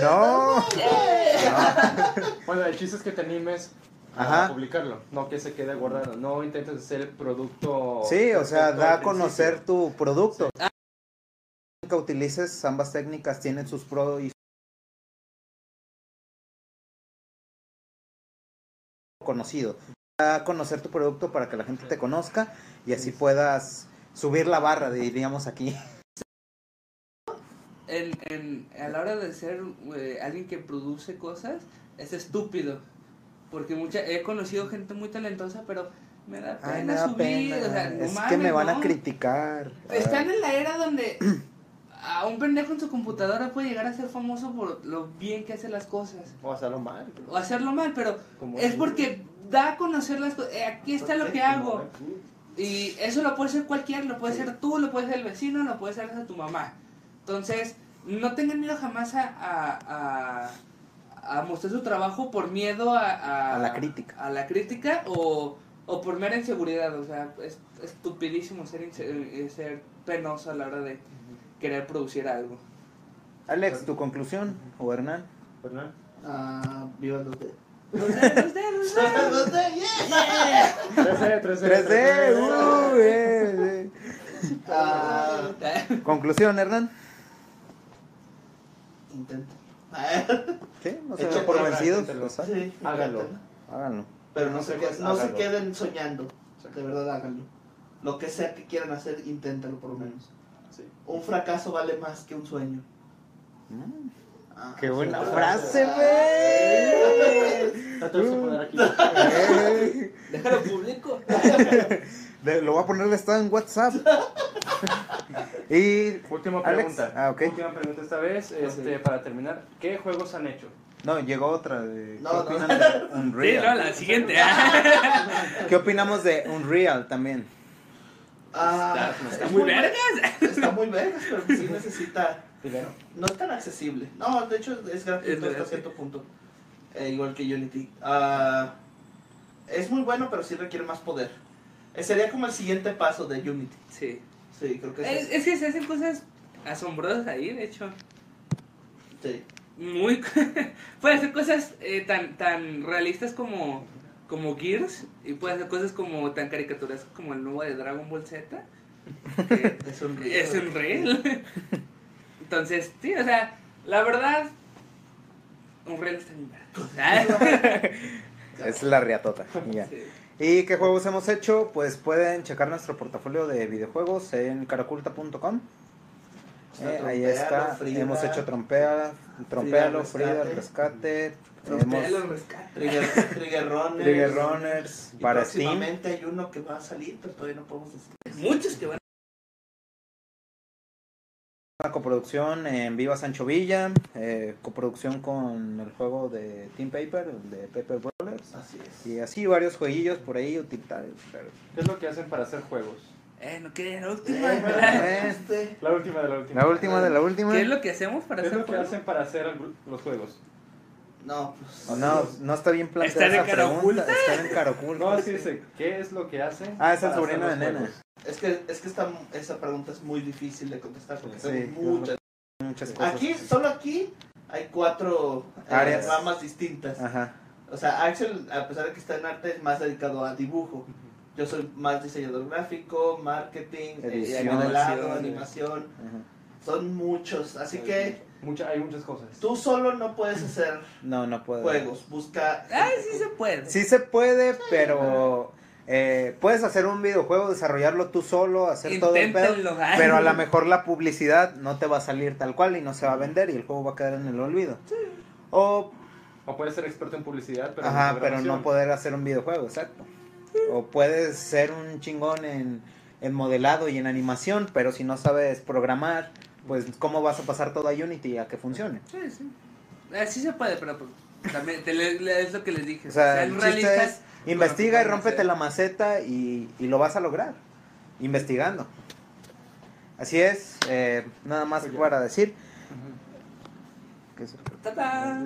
No. <laughs> Bueno, el chiste es que te animes a publicarlo, no que se quede guardado. No intentes hacer el producto. Sí, o sea, da a conocer tu producto. Que utilices ambas técnicas tienen sus pros y conocido. A conocer tu producto para que la gente te conozca y así puedas subir la barra, diríamos aquí. en, en, a la hora de ser eh, alguien que produce cosas, es estúpido. Porque mucha, he conocido gente muy talentosa, pero me da pena Ay, me da subir. pena. o sea, no es que me van a criticar. Están en la era donde <clears throat> a un pendejo en su computadora puede llegar a ser famoso por lo bien que hace las cosas. O hacerlo mal. O hacerlo mal, pero Como es porque da a conocer las cosas. Eh, aquí está lo que hago. Y eso lo puede ser cualquiera, lo puede ser tú, lo puede ser el vecino, lo puede ser hasta tu mamá. Entonces, no tengan miedo jamás a, a, a, a mostrar su trabajo por miedo a, a, la crítica. A la crítica o, o por mera inseguridad. O sea, es estupidísimo ser, eh, ser penoso a la hora de querer producir algo. Alex, tu conclusión, o Hernán. ¿Verdad? Ah, viva los de. Los de, los de, los de. <laughs> Los de, yeah. 3D, 3D. 3D, uh, eh, Ah, eh. Conclusión, Hernán. intenta. Sí, no se por vencidos. ah, Sí, Hágalo. Háganlo. Pero no, se, queden, no se queden soñando. De verdad, háganlo. Lo que sea que quieran hacer, inténtalo por lo menos. Sí. Un fracaso vale más que un sueño. Mm, Ah, Qué buena sí. frase, güey. Ya te lo voy a poner aquí. <laughs> Eh, Déjalo público. <laughs> de- Lo voy a poner estado en WhatsApp. <laughs> Y. Última pregunta. Ah, ok. Última pregunta esta vez, este, para terminar. ¿Qué juegos han hecho? No, llegó otra. De, No, ¿Qué no. opinan de Sí, no, Unreal? la siguiente. ¿Qué opinamos de Unreal también? Ah, Está es muy vergas. Está muy vergas, pero sí <laughs> necesita. No es tan accesible. No, de hecho es gratuito hasta cierto punto. Eh, igual que Unity. Ah, es muy bueno, pero sí requiere más poder. Eh, sería como el siguiente paso de Unity. Sí. Sí, creo que Es, es. es que se hacen cosas asombrosas ahí, de hecho. sí. Muy. <laughs> puede hacer cosas eh, tan, tan realistas como, como Gears. Y puede hacer cosas como tan caricaturescas como el nuevo de Dragon Ball Z. que <laughs> Es un es un real. Entonces, sí, o sea, la verdad. Un real está bien. <laughs> Es la riatota. y ya. Sí. ¿Y qué juegos hemos hecho? Pues pueden checar nuestro portafolio de videojuegos en caraculta.com. Eh, ahí está. Frida, hemos hecho Trompea, Trompealo, Frida, Frida, el Rescate. Rescate. Rescate. Trigger, Trigger Runners. Trigger Runners Y para Steam. hay uno que va a salir, pero todavía no podemos decir. Muchos que van. Una coproducción en Viva Sancho Villa. eh, coproducción con el juego de Team Paper, el de Paper Brothers. Así es. Y así varios jueguillos por ahí utilitarios. pero- ¿Qué es lo que hacen para hacer juegos? Eh, no quería la Eh, <laughs> última. este, La última de la última. La última de la última. ¿Qué es lo que hacemos para ¿Qué es hacer lo que hacen para hacer los juegos? No, pues. Oh, no, no está bien planteada ¿Está en esa cara pregunta. oculta? Está en cara oculta. No, dice, ¿qué es lo que hacen? Ah, es el sobrino de Nena. juegos? Es que, es que esta, esa pregunta es muy difícil de contestar porque Sí, tenemos muchas. Muchas cosas. Aquí, solo aquí, hay cuatro eh, Áreas. ramas distintas. Ajá. O sea, Axel, a pesar de que está en arte, es más dedicado a dibujo. Yo soy más diseñador gráfico, marketing, eh, modelado, Animación. Son muchos. Así que Mucha, hay muchas cosas. tú solo no puedes hacer <laughs> No, no puedo. juegos. Busca. Ay, sí se puede. Sí se puede, pero eh, puedes hacer un videojuego, desarrollarlo tú solo, hacer todo el pedo. Ay. Pero a lo mejor la publicidad no te va a salir tal cual y no se va a vender y el juego va a quedar en el olvido. O, O puedes ser experto en publicidad, pero ajá, en pero no poder hacer un videojuego, exacto. O puedes ser un chingón en, en modelado y en animación, pero si no sabes programar, pues cómo vas a pasar todo a Unity a que funcione. Sí, sí. Eh, sí se puede, pero pues, también te le- le- es lo que les dije. O sea, el realistas es investiga y rómpete hacer. la maceta y, y lo vas a lograr. Investigando. Así es, eh, nada más Oye. para decir.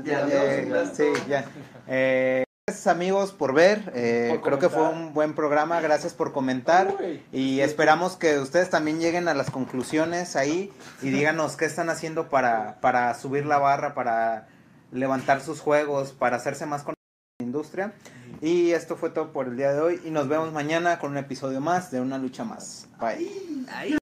Ya, Eh, Adiós, sí, ya. Eh, Gracias amigos por ver, eh, creo que fue un buen programa, gracias por comentar y esperamos que ustedes también lleguen a las conclusiones ahí y <laughs> díganos qué están haciendo para, para subir la barra, para levantar sus juegos, para hacerse más con la industria. Y esto fue todo por el día de hoy y nos vemos mañana con un episodio más de Una Lucha Más. Bye.